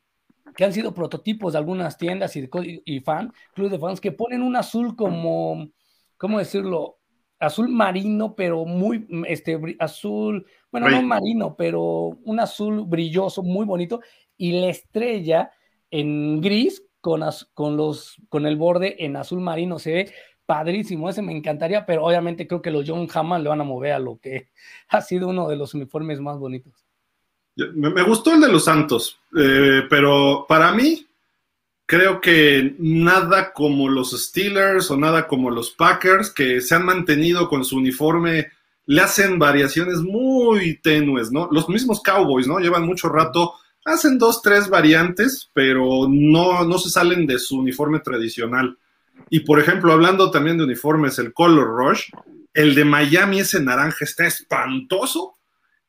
que han sido prototipos de algunas tiendas y, y fan, club de fans, que ponen un azul como, ¿cómo decirlo? Azul marino, pero muy, este, azul, bueno, no marino, pero un azul brilloso, muy bonito, y la estrella en gris con, con, los, con el borde en azul marino, se ve padrísimo, ese me encantaría, pero obviamente creo que los John jamás le van a mover a lo que [laughs] ha sido uno de los uniformes más bonitos. Me, gustó el de los Santos, eh, pero para mí creo que nada como los Steelers o nada como los Packers que se han mantenido con su uniforme le hacen variaciones muy tenues, ¿no? Los mismos Cowboys, ¿no? Llevan mucho rato, hacen dos, tres variantes, pero no, no se salen de su uniforme tradicional. Y por ejemplo, hablando también de uniformes, el Color Rush, el de Miami, ese naranja está espantoso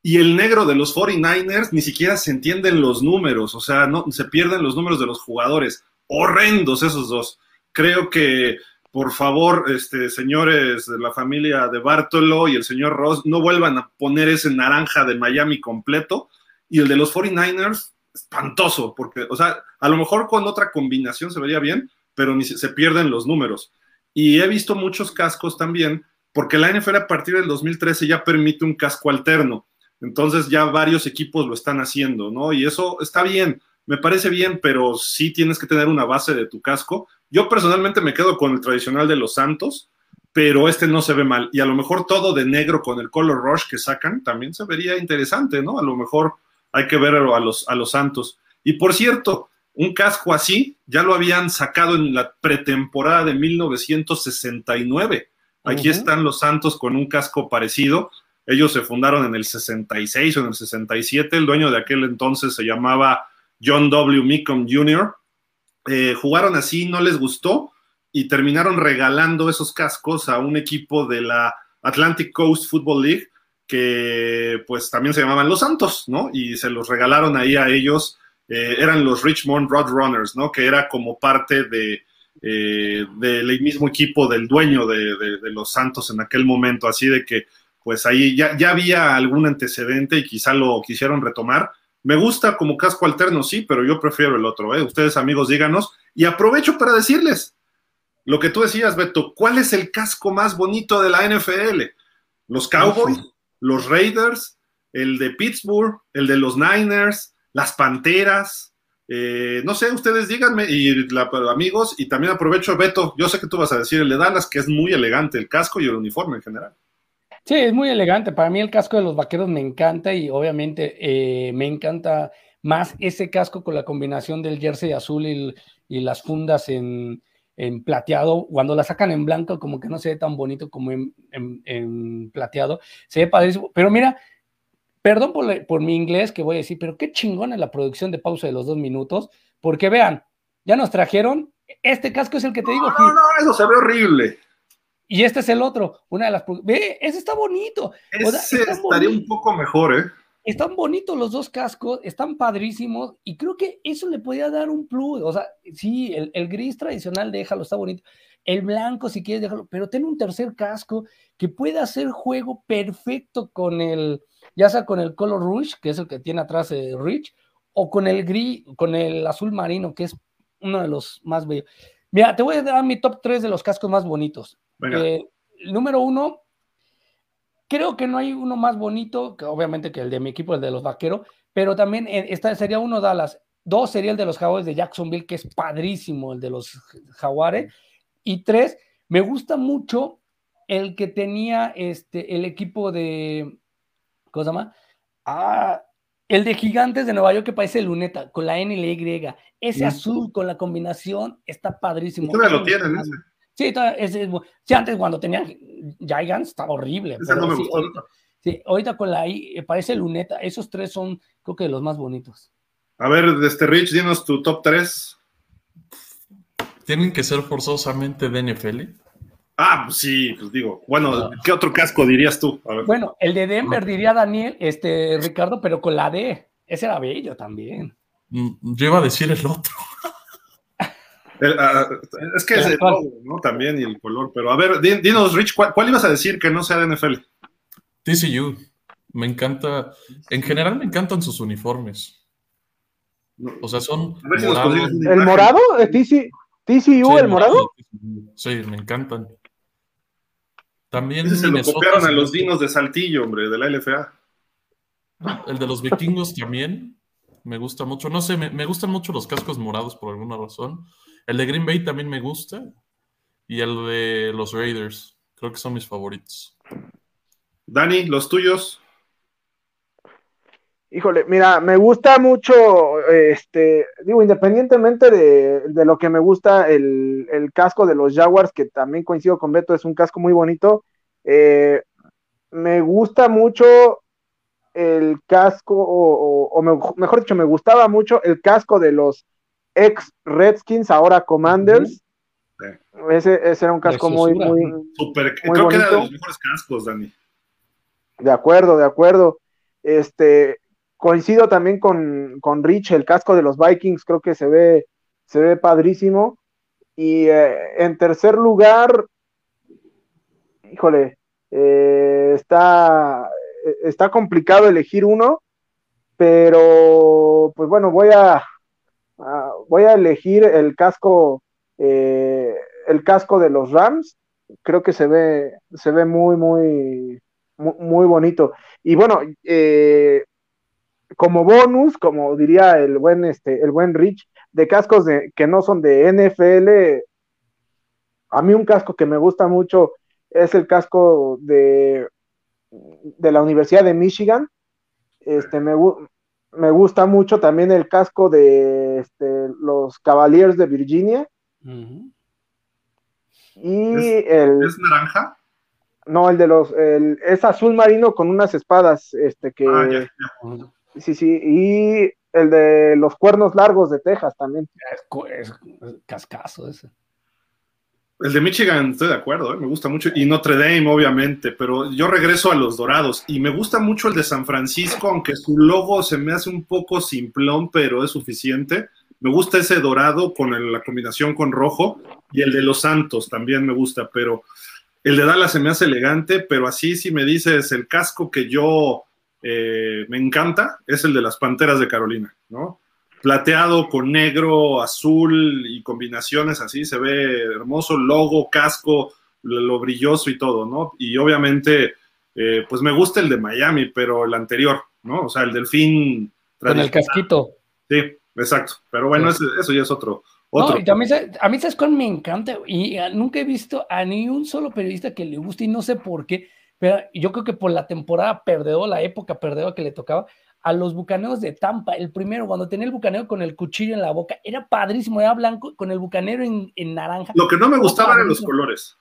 y el negro de los 49ers ni siquiera se entienden los números, o sea, no se pierden los números de los jugadores. Horrendos esos dos. Creo que, por favor, este, señores de la familia de Bartolo y el señor Ross, no vuelvan a poner ese naranja de Miami completo. Y el de los 49ers, espantoso, porque, o sea, a lo mejor con otra combinación se vería bien, pero ni se, se pierden los números. Y he visto muchos cascos también, porque la NFL a partir del 2013 ya permite un casco alterno Entonces ya varios equipos lo están haciendo, ¿no? Y eso está bien, me parece bien, pero sí tienes que tener una base de tu casco. Yo personalmente me quedo con el tradicional de los Santos, pero este no se ve mal. Y a lo mejor todo de negro con el color rush que sacan también se vería interesante, ¿no? A lo mejor hay que ver a los, a los Santos. Y por cierto, un casco así ya lo habían sacado en la pretemporada de 1969. Aquí están los Santos con un casco parecido. Ellos se fundaron en el 66 o en el 67. El dueño de aquel entonces se llamaba John W. Mecom Jr. Eh, jugaron así, no les gustó y terminaron regalando esos cascos a un equipo de la Atlantic Coast Football League que pues también se llamaban los Santos, ¿no? Y se los regalaron ahí a ellos, eh, eran los Richmond Roadrunners, ¿no? Que era como parte de, eh, del mismo equipo del dueño de, los Santos en aquel momento, así de que pues ahí ya, ya había algún antecedente y quizá lo quisieron retomar. Me gusta como casco alterno, sí, pero yo prefiero el otro. ¿eh? Ustedes amigos, díganos. Y aprovecho para decirles lo que tú decías, Beto, ¿cuál es el casco más bonito de la NFL? ¿Los Cowboys? los Raiders, el de Pittsburgh, el de los Niners, las Panteras. Eh, no sé, ustedes díganme, y amigos, y también aprovecho, Beto, yo sé que tú vas a decir el de Dallas, que es muy elegante el casco y el uniforme en general. Sí, es muy elegante. Para mí el casco de los vaqueros me encanta y obviamente eh, me encanta más ese casco con la combinación del jersey azul y, las fundas en, en plateado, cuando la sacan en blanco, como que no se ve tan bonito como en, plateado, se ve padrísimo. Pero mira, perdón por, mi inglés que voy a decir, pero qué chingón es la producción de pausa de los dos minutos, porque vean, ya nos trajeron, este casco es el que te digo. No, no, eso se ve horrible. Y este es el otro, una de las... Ve, ese está bonito. Ese estaría un poco mejor, ¿eh? Están bonitos los dos cascos, están padrísimos y creo que eso le podía dar un plus. O sea, sí, el, gris tradicional déjalo, está bonito. El blanco, si quieres, déjalo, pero tiene un tercer casco que puede hacer juego perfecto con el, ya sea con el color rouge, que es el que tiene atrás el Rich, o con el gris, con el azul marino, que es uno de los más bellos. Mira, te voy a dar mi top 3 de los cascos más bonitos. Eh, número uno, Creo que no hay uno más bonito, que obviamente que el de mi equipo, el de los vaqueros, pero también eh, esta sería uno Dallas. Dos sería el de los jaguares de Jacksonville, que es padrísimo, el de los jaguares. Y tres, me gusta mucho el que tenía este, el equipo de. ¿Cómo se llama? Ah, el de Gigantes de Nueva York que parece luneta, con la N y la Y. Ese azul con la combinación está padrísimo. lo tienen, ese. Sí, sí, antes cuando tenía Gigants estaba horrible. sí, ahorita, con la I, eh, parece luneta. Esos tres son, creo que, de los más bonitos. A ver, este Rich, dinos tu top 3. ¿Tienen que ser forzosamente de NFL? Ah, pues sí, pues digo, bueno, ¿qué otro casco dirías tú? Bueno, el de Denver diría Daniel, este, Ricardo, pero con la D. Ese era bello también. Mm, yo iba a decir el otro. [laughs] Ah, es que es el ¿no? También y el color. Pero a ver, dinos, Rich, ¿cuál, ibas a decir que no sea de NFL? TCU. Me encanta. En general me encantan sus uniformes. O sea, son. ¿El morado? ¿TCU, el morado? Sí, me encantan. También. se lo copiaron a los dinos de Saltillo, hombre, de la LFA. El de los vikingos también. Me gusta mucho. No sé, me gustan mucho los cascos morados por alguna razón. El de Green Bay también me gusta. Y el de los Raiders. Creo que son mis favoritos. Dani, los tuyos. Híjole, mira, me gusta mucho, este, digo, independientemente de, lo que me gusta, el, casco de los Jaguars, que también coincido con Beto, es un casco muy bonito. Eh, me gusta mucho el casco, o, mejor dicho, me gustaba mucho el casco de los ex Redskins, ahora Commanders. Ese, era un casco muy, muy, Super, creo que era de los mejores cascos, Dani. De acuerdo, de acuerdo. Este, coincido también con, Rich, el casco de los Vikings, creo que se ve, se ve padrísimo. Y eh, en tercer lugar, híjole, eh, está, está complicado elegir uno, pero pues bueno, voy a, Ah, voy a elegir el casco, eh, el casco de los Rams. Creo que se ve, se ve muy, muy, muy, bonito. Y bueno, eh, como bonus, como diría el buen, este, el buen Rich, de cascos de, que no son de NFL, a mí un casco que me gusta mucho es el casco de, de la Universidad de Michigan. Este, me, me gusta mucho también el casco de este, los Cavaliers de Virginia. Y el. ¿Es naranja? No, el de los. es azul marino con unas espadas. Este que. Ah, sí, sí. Y el de los cuernos largos de Texas también. Es, cascazo ese. El de Michigan, estoy de acuerdo, ¿eh? me gusta mucho. Y Notre Dame, obviamente, pero yo regreso a los dorados. Y me gusta mucho el de San Francisco, aunque su logo se me hace un poco simplón, pero es suficiente. Me gusta ese dorado con la combinación con rojo. Y el de los Santos también me gusta, pero el de Dallas se me hace elegante, pero así si me dices el casco que yo eh, me encanta, es el de las Panteras de Carolina, ¿no? Plateado con negro, azul y combinaciones así, se ve hermoso, logo, casco, lo brilloso y todo, ¿no? Y obviamente, eh, pues me gusta el de Miami, pero el anterior, ¿no? O sea, el delfín. Con el casquito. Sí, exacto. Pero bueno, eso, ya es otro. No, a mí, a mí, ¿sabes cuál me encanta? Y ah, nunca he visto a ni un solo periodista que le guste y no sé por qué, pero yo creo que por la temporada perdedora, la época perdedora que le tocaba, a los bucaneros de Tampa, el primero, cuando tenía el bucanero con el cuchillo en la boca, era padrísimo, era blanco, con el bucanero en, naranja. Lo que no me gustaba eran los colores.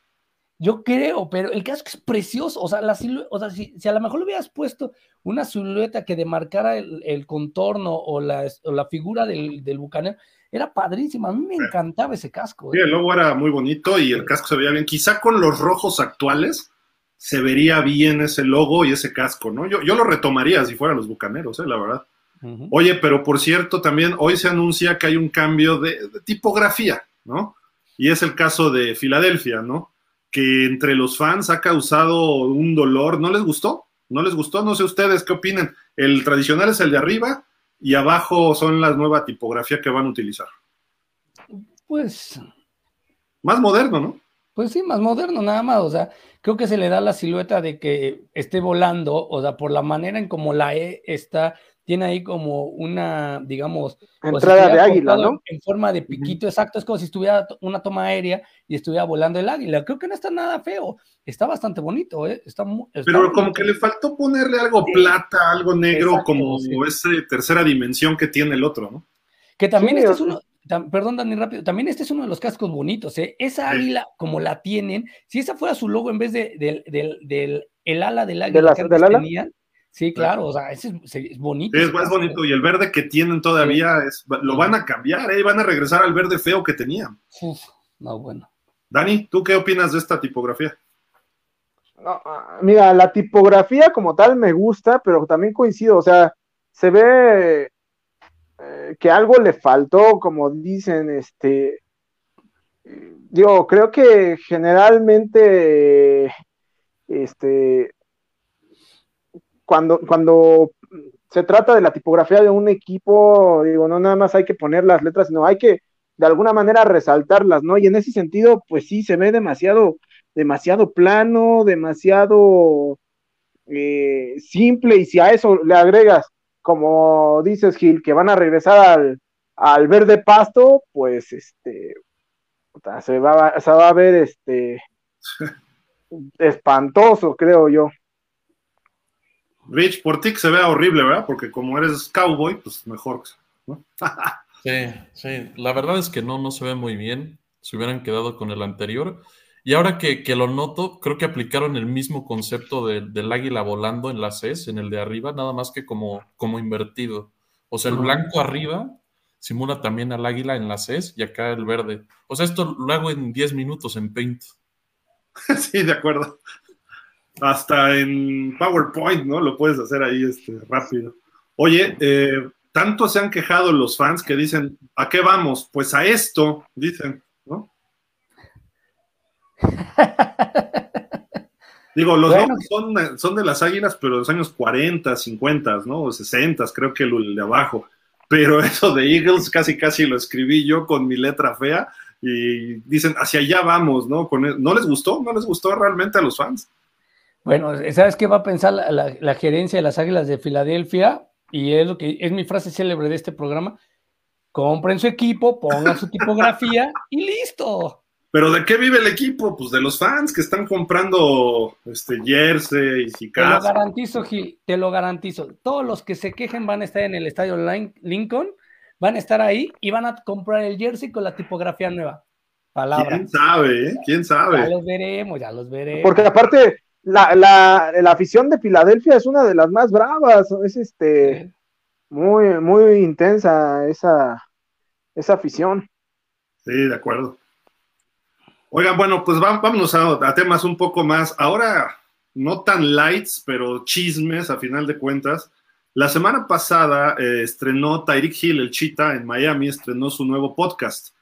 Yo creo, pero el caso es que es precioso, o sea, la o sea si, a lo mejor le hubieras puesto una silueta que demarcara el, contorno o la, la figura del, del, bucanero, era padrísimo, a mí me encantaba ese casco. Sí, ¿eh? el logo era muy bonito y el casco se veía bien, quizá con los rojos actuales, se vería bien ese logo y ese casco, ¿no? Yo, yo lo retomaría si fueran los bucaneros, ¿eh? la verdad. Oye, pero por cierto, también hoy se anuncia que hay un cambio de, tipografía, ¿no? Y es el caso de Filadelfia, ¿no? Que entre los fans ha causado un dolor. ¿No les gustó? ¿No les gustó? No sé ustedes qué opinan. El tradicional es el de arriba y abajo son la nueva tipografía que van a utilizar. Pues. Más moderno, ¿no? Pues sí, más moderno, nada más. O sea, creo que se le da la silueta de que esté volando, o sea, por la manera en como la E está, tiene ahí como una, digamos, entrada de águila, ¿no? En forma de piquito, exacto, es como si estuviera una toma aérea y estuviera volando el águila. Creo que no está nada feo, está bastante bonito, ¿eh? Está, Pero como que le faltó ponerle algo plata, algo negro, como esa tercera dimensión que tiene el otro, ¿no? Que también este es uno, perdón, Dani, rápido, también este es uno de los cascos bonitos, ¿eh? Esa águila, como la tienen, si esa fuera su logo en vez de, del, el ala del águila que tenían, sí, claro, o sea, ese es, bonito. Es, más bonito, y el verde que tienen todavía, es, lo van a cambiar, ¿eh? Van a regresar al verde feo que tenían. no, bueno. Dani, ¿tú qué opinas de esta tipografía? Ah, mira, la tipografía como tal me gusta, pero también coincido, o sea, se ve eh, que algo le faltó, como dicen, este, digo, creo que generalmente, este, cuando, cuando se trata de la tipografía de un equipo, digo, no nada más hay que poner las letras, sino hay que de alguna manera resaltarlas, ¿no? Y en ese sentido, pues sí, se ve demasiado, demasiado plano, demasiado eh, simple, y si a eso le agregas como dices, Gil, que van a regresar al, verde pasto, pues este se va, va a ver este [laughs] espantoso, creo yo. Rich, por ti que se vea horrible, ¿verdad? Porque como eres cowboy, pues mejor. [laughs] sí, sí. La verdad es que no, no se ve muy bien. Se hubieran quedado con el anterior. Y ahora que, lo noto, creo que aplicaron el mismo concepto del águila volando en la CES, en el de arriba, nada más que como, como invertido. O sea, el blanco arriba simula también al águila en la CES y acá el verde. O sea, esto lo hago en 10 minutos en Paint. [laughs] Sí, de acuerdo. Hasta en PowerPoint, ¿no? Lo puedes hacer ahí este, rápido. Oye, eh, tanto se han quejado los fans que dicen, ¿a qué vamos? Pues a esto, dicen. Digo, los son, son, de las águilas, pero de los años 40, 50, ¿no? 60, creo que el de abajo. Pero [laughs] eso de Eagles casi casi lo escribí yo con mi letra fea y dicen, hacia allá vamos, ¿no? Con ¿No les gustó? ¿No les gustó realmente a los fans? Bueno, ¿sabes qué va a pensar la, gerencia de las Águilas de Filadelfia? Y es lo que es mi frase célebre de este programa. Compren su equipo, pongan su tipografía y listo. Pero ¿de qué vive el equipo? Pues de los fans que están comprando este jerseys y Te lo garantizo, Gil, te lo garantizo. Todos los que se quejen van a estar en el estadio Lincoln, van a estar ahí y van a comprar el jersey con la tipografía nueva. Palabra. ¿Quién sabe? Eh? ¿Quién sabe? Ya los veremos, ya los veremos. Porque aparte, la, la, la, afición de Filadelfia es una de las más bravas, es este muy, muy intensa esa, esa afición. Sí, de acuerdo. Oigan, bueno, pues vámonos a, temas un poco más, ahora no tan lights, pero chismes a final de cuentas. La semana pasada eh, estrenó Tyreek Hill, el Chita, en Miami, estrenó su nuevo podcast.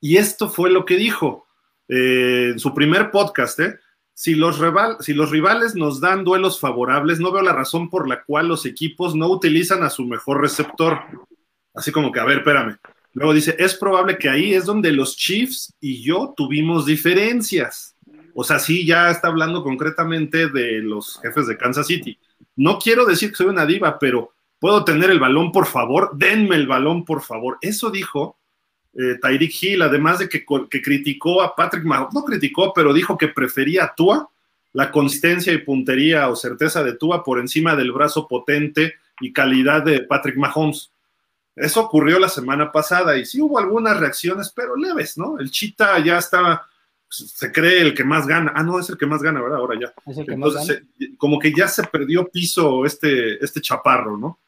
Y esto fue lo que dijo eh, en su primer podcast, ¿eh? Si los, si los rivales nos dan duelos favorables, no veo la razón por la cual los equipos no utilizan a su mejor receptor. Así como que, a ver, espérame. Luego dice, es probable que ahí es donde los Chiefs y yo tuvimos diferencias. O sea, sí, ya está hablando concretamente de los jefes de Kansas City. No quiero decir que soy una diva, pero puedo tener el balón, por favor, denme el balón, por favor. Eso dijo eh, Tyreek Hill, además de que, criticó a Patrick Mahomes, no criticó, pero dijo que prefería a Tua, la consistencia y puntería o certeza de Tua por encima del brazo potente y calidad de Patrick Mahomes. Eso ocurrió la semana pasada y sí hubo algunas reacciones, pero leves, ¿no? El Chita ya estaba, se cree el que más gana. Ah, no, es el que más gana, ¿verdad? Ahora ya. Entonces, como que ya se perdió piso este, este chaparro, ¿no?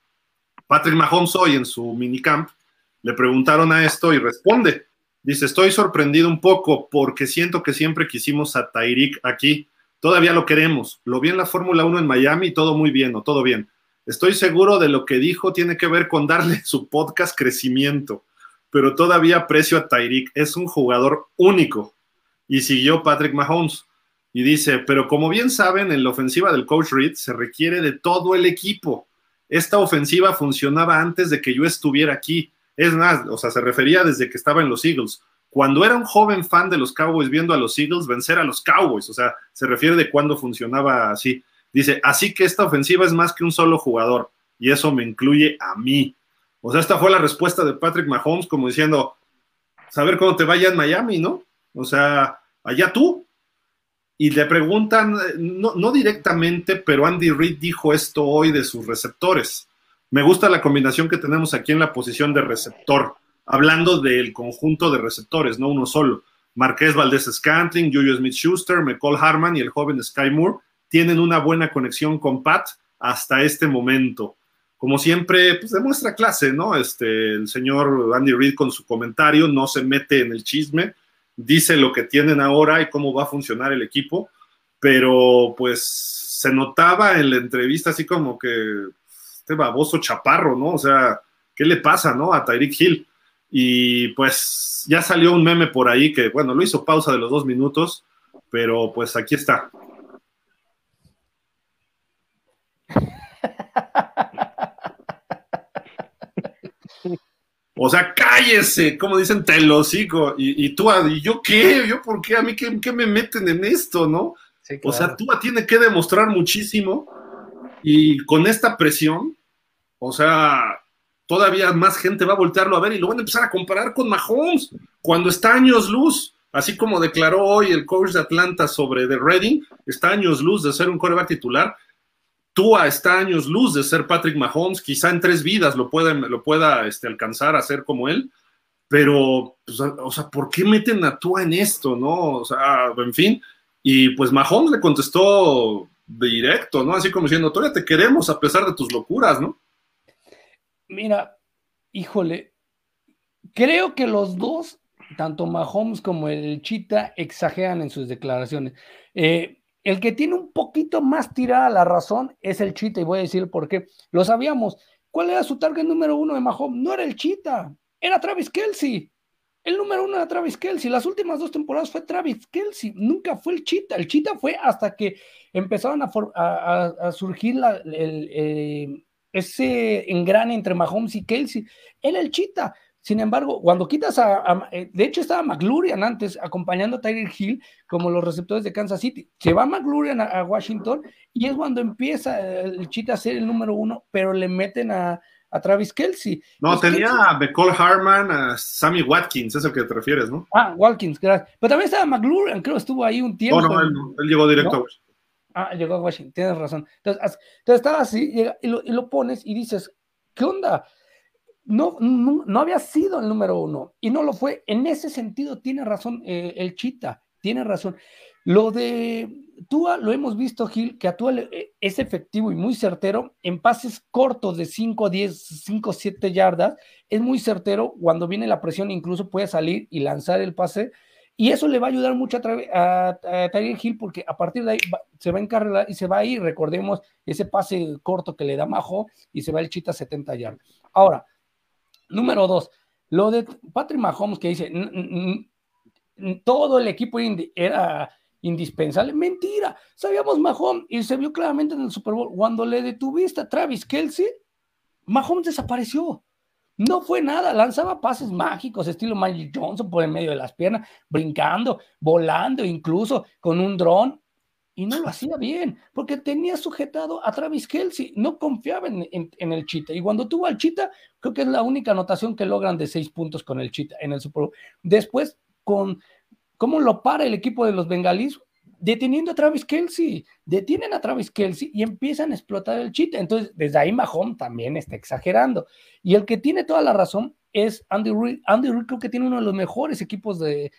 Patrick Mahomes hoy en su minicamp le preguntaron a esto y responde. Dice, estoy sorprendido un poco porque siento que siempre quisimos a Tyreek aquí. Todavía lo queremos. Lo vi en la Fórmula 1 en Miami todo muy bien, o todo bien. Estoy seguro de lo que dijo tiene que ver con darle [laughs] su podcast crecimiento, pero todavía aprecio a Tyreek. Es un jugador único. Y siguió Patrick Mahomes. Y dice, pero como bien saben, en la ofensiva del coach Reed se requiere de todo el equipo. Esta ofensiva funcionaba antes de que yo estuviera aquí. Es más, o sea, se refería desde que estaba en los Eagles. Cuando era un joven fan de los Cowboys viendo a los Eagles vencer a los Cowboys, o sea, se refiere de cuando funcionaba así. Dice, así que esta ofensiva es más que un solo jugador, y eso me incluye a mí. O sea, esta fue la respuesta de Patrick Mahomes, como diciendo, saber cómo te vaya en Miami, ¿no? O sea, allá tú. Y le preguntan, no, no directamente, pero Andy Reid dijo esto hoy de sus receptores. Me gusta la combinación que tenemos aquí en la posición de receptor, hablando del conjunto de receptores, no uno solo. Marqués Valdés Scantling, Julio Smith Schuster, McCall Harman y el joven Sky Moore tienen una buena conexión con Pat hasta este momento. Como siempre, pues demuestra clase, ¿no? Este, el señor Andy Reid con su comentario no se mete en el chisme, dice lo que tienen ahora y cómo va a funcionar el equipo, pero pues se notaba en la entrevista así como que este baboso chaparro, ¿no? O sea, ¿qué le pasa, no? A Tyreek Hill. Y pues ya salió un meme por ahí que, bueno, lo hizo pausa de los dos minutos, pero pues aquí está. O sea, cállese, como dicen, te lo sigo. Y, y tú, ¿y yo qué? ¿Yo por qué? ¿A mí qué, me meten en esto, no? O sea, tú tiene que demostrar muchísimo y con esta presión, o sea, todavía más gente va a voltearlo a ver y lo van a empezar a comparar con Mahomes cuando está años luz. Así como declaró hoy el coach de Atlanta sobre The Reading, está años luz de ser un coreback titular. Tua está años luz de ser Patrick Mahomes, quizá en tres vidas lo, lo pueda este, alcanzar a ser como él, pero, pues, o sea, ¿por qué meten a Tua en esto, no? O sea, en fin, y pues Mahomes le contestó directo, ¿no? Así como diciendo, todavía te queremos a pesar de tus locuras, ¿no? Mira, híjole, creo que los dos, tanto Mahomes como el Chita, exageran en sus declaraciones. Eh, el que tiene un poquito más tirada la razón es el Chita, y voy a decir por qué. Lo sabíamos. ¿Cuál era su target número uno de Mahomes? No era el Chita, era Travis Kelsey. El número uno era Travis Kelsey. Las últimas dos temporadas fue Travis Kelsey. Nunca fue el Chita. El Chita fue hasta que empezaron a, surgir eh, ese engrane entre Mahomes y Kelsey. Era el Chita. Sin embargo, cuando quitas a, eh, de hecho estaba McLurian antes acompañando a Tyler Hill como los receptores de Kansas City. Se va McLurian a, Washington y es cuando empieza el Chita a ser el número uno, pero le meten a, Travis Kelsey. No, tenía a McCall Harman, a Sammy Watkins, es el que te refieres, ¿no? Ah, Watkins, gracias. Pero también estaba McLurian, creo, estuvo ahí un tiempo. No, no, él, él llegó directo a Washington. Ah, llegó a Washington, tienes razón. Entonces, estaba así y lo, y lo, pones y dices, ¿qué onda? No, no, había sido el número uno y no lo fue. En ese sentido tiene razón eh, el Chita, tiene razón. Lo de Tua lo hemos visto, Gil, que a Tua eh, es efectivo y muy certero en pases cortos de 5, 10, 5, 7 yardas. Es muy certero. Cuando viene la presión, incluso puede salir y lanzar el pase y eso le va a ayudar mucho a, a, Tyler Hill porque a partir de ahí se va a encargar y se va a ir. Recordemos ese pase corto que le da Majo y se va el chita 70 yardas. Ahora, número dos, lo de Patrick Mahomes que dice todo el equipo era indispensable. Mentira, sabíamos Mahomes y se vio claramente en el Super Bowl. Cuando le detuviste a Travis Kelsey, Mahomes desapareció. No fue nada, lanzaba pases mágicos, estilo Magic Johnson por en medio de las piernas, brincando, volando, incluso con un dron, y no lo hacía bien, porque tenía sujetado a Travis Kelsey, no confiaba en, el Chita. Y cuando tuvo al Chita, creo que es la única anotación que logran de seis puntos con el Chita en el Super Bowl. Después, con cómo lo para el equipo de los bengalíes, deteniendo a Travis Kelsey, detienen a Travis Kelsey y empiezan a explotar el cheat. Entonces, desde ahí Mahomes también está exagerando. Y el que tiene toda la razón es Andy Reid. Andy Reid creo que tiene uno de los mejores equipos de,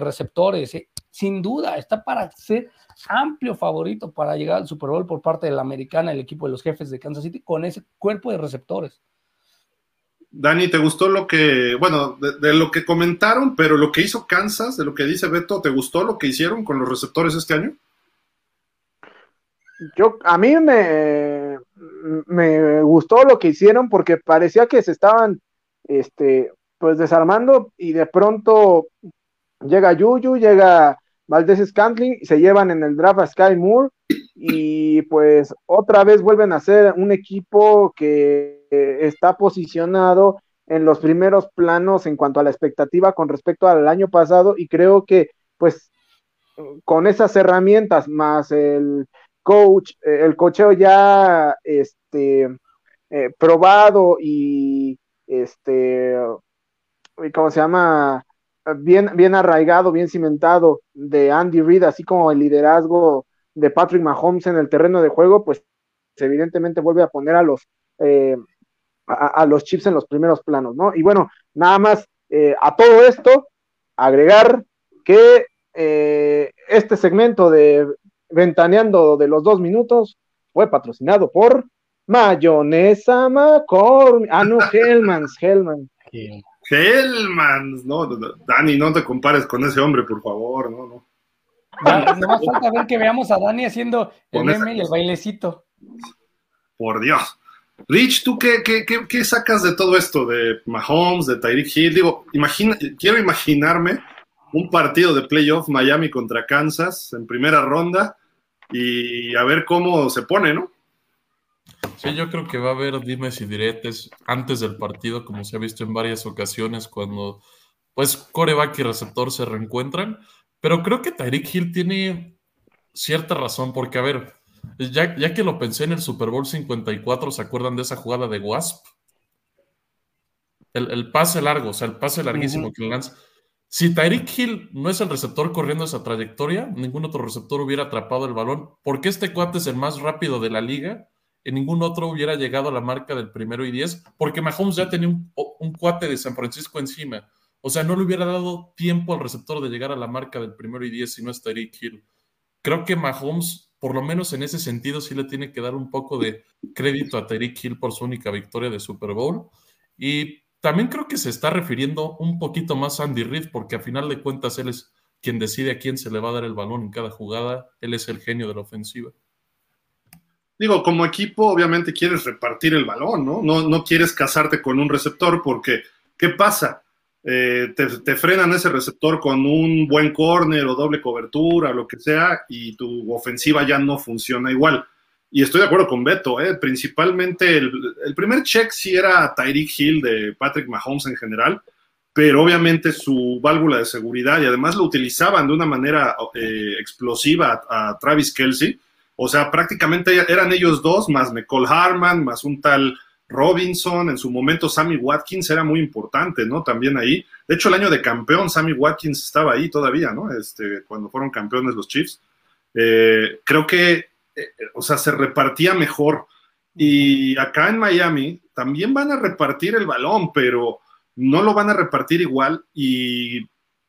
receptores. Eh. Sin duda, está para ser amplio favorito para llegar al Super Bowl por parte de la americana, el equipo de los jefes de Kansas City, con ese cuerpo de receptores. Dani, ¿te gustó lo que, bueno, de, lo que comentaron, pero lo que hizo Kansas, de lo que dice Beto, ¿te gustó lo que hicieron con los receptores este año? Yo, a mí me, me gustó lo que hicieron porque parecía que se estaban, este, pues desarmando y de pronto llega Yuyu, llega Valdés Scantling, se llevan en el draft a Sky Moore y pues otra vez vuelven a ser un equipo que está posicionado en los primeros planos en cuanto a la expectativa con respecto al año pasado y creo que pues con esas herramientas más el coach, el cocheo ya este eh, probado y este ¿cómo se llama? Bien, bien arraigado, bien cimentado de Andy Reid, así como el liderazgo de Patrick Mahomes en el terreno de juego, pues evidentemente vuelve a poner a los eh, a, los chips en los primeros planos, ¿no? Y bueno, nada más eh, a todo esto, agregar que eh, este segmento de Ventaneando de los dos minutos fue patrocinado por Mayonesa McCormick. Ah, no, [laughs] Hellmans, Hellman. Hellmans, no, Dani, no te compares con ese hombre, por favor, no, no. No más falta ver que veamos a Dani haciendo el meme y el bailecito. Por Dios. Rich, ¿tú qué, qué, sacas de todo esto? De Mahomes, de Tyreek Hill. Digo, imagina, quiero imaginarme un partido de playoff Miami contra Kansas en primera ronda y a ver cómo se pone, ¿no? Sí, yo creo que va a haber dimes y diretes antes del partido, como se ha visto en varias ocasiones cuando pues coreback y receptor se reencuentran. Pero creo que Tyreek Hill tiene cierta razón, porque a ver, ya, ya que lo pensé en el Super Bowl 54, ¿se acuerdan de esa jugada de Wasp? El, pase largo, o sea, el pase larguísimo que lanza. Si Tyreek Hill no es el receptor corriendo esa trayectoria, ningún otro receptor hubiera atrapado el balón. Porque este cuate es el más rápido de la liga, en ningún otro hubiera llegado a la marca del primero y diez, porque Mahomes ya tenía un, un cuate de San Francisco encima. O sea, no le hubiera dado tiempo al receptor de llegar a la marca del primero y diez si no es Tyreek Hill. Creo que Mahomes por lo menos en ese sentido sí le tiene que dar un poco de crédito a Tyreek Hill por su única victoria de Super Bowl. Y también creo que se está refiriendo un poquito más a Andy Reid, porque a final de cuentas él es quien decide a quién se le va a dar el balón en cada jugada. Él es el genio de la ofensiva. Digo, como equipo, obviamente quieres repartir el balón, ¿no? No, no quieres casarte con un receptor, porque ¿qué pasa? Eh, te, frenan ese receptor con un buen corner o doble cobertura, lo que sea, y tu ofensiva ya no funciona igual. y estoy de acuerdo con Beto, ¿eh? principalmente el, primer check sí era Tyreek Hill de Patrick Mahomes en general, pero obviamente su válvula de seguridad y además lo utilizaban de una manera eh, explosiva a, Travis Kelsey. O sea, prácticamente eran ellos dos, más McCall Harman, más un tal Robinson, en su momento Sammy Watkins era muy importante, ¿no? También ahí. De hecho, el año de campeón, Sammy Watkins estaba ahí todavía, ¿no? Este, cuando fueron campeones los Chiefs. Eh, creo que, eh, o sea, se repartía mejor. Y acá en Miami también van a repartir el balón, pero no lo van a repartir igual y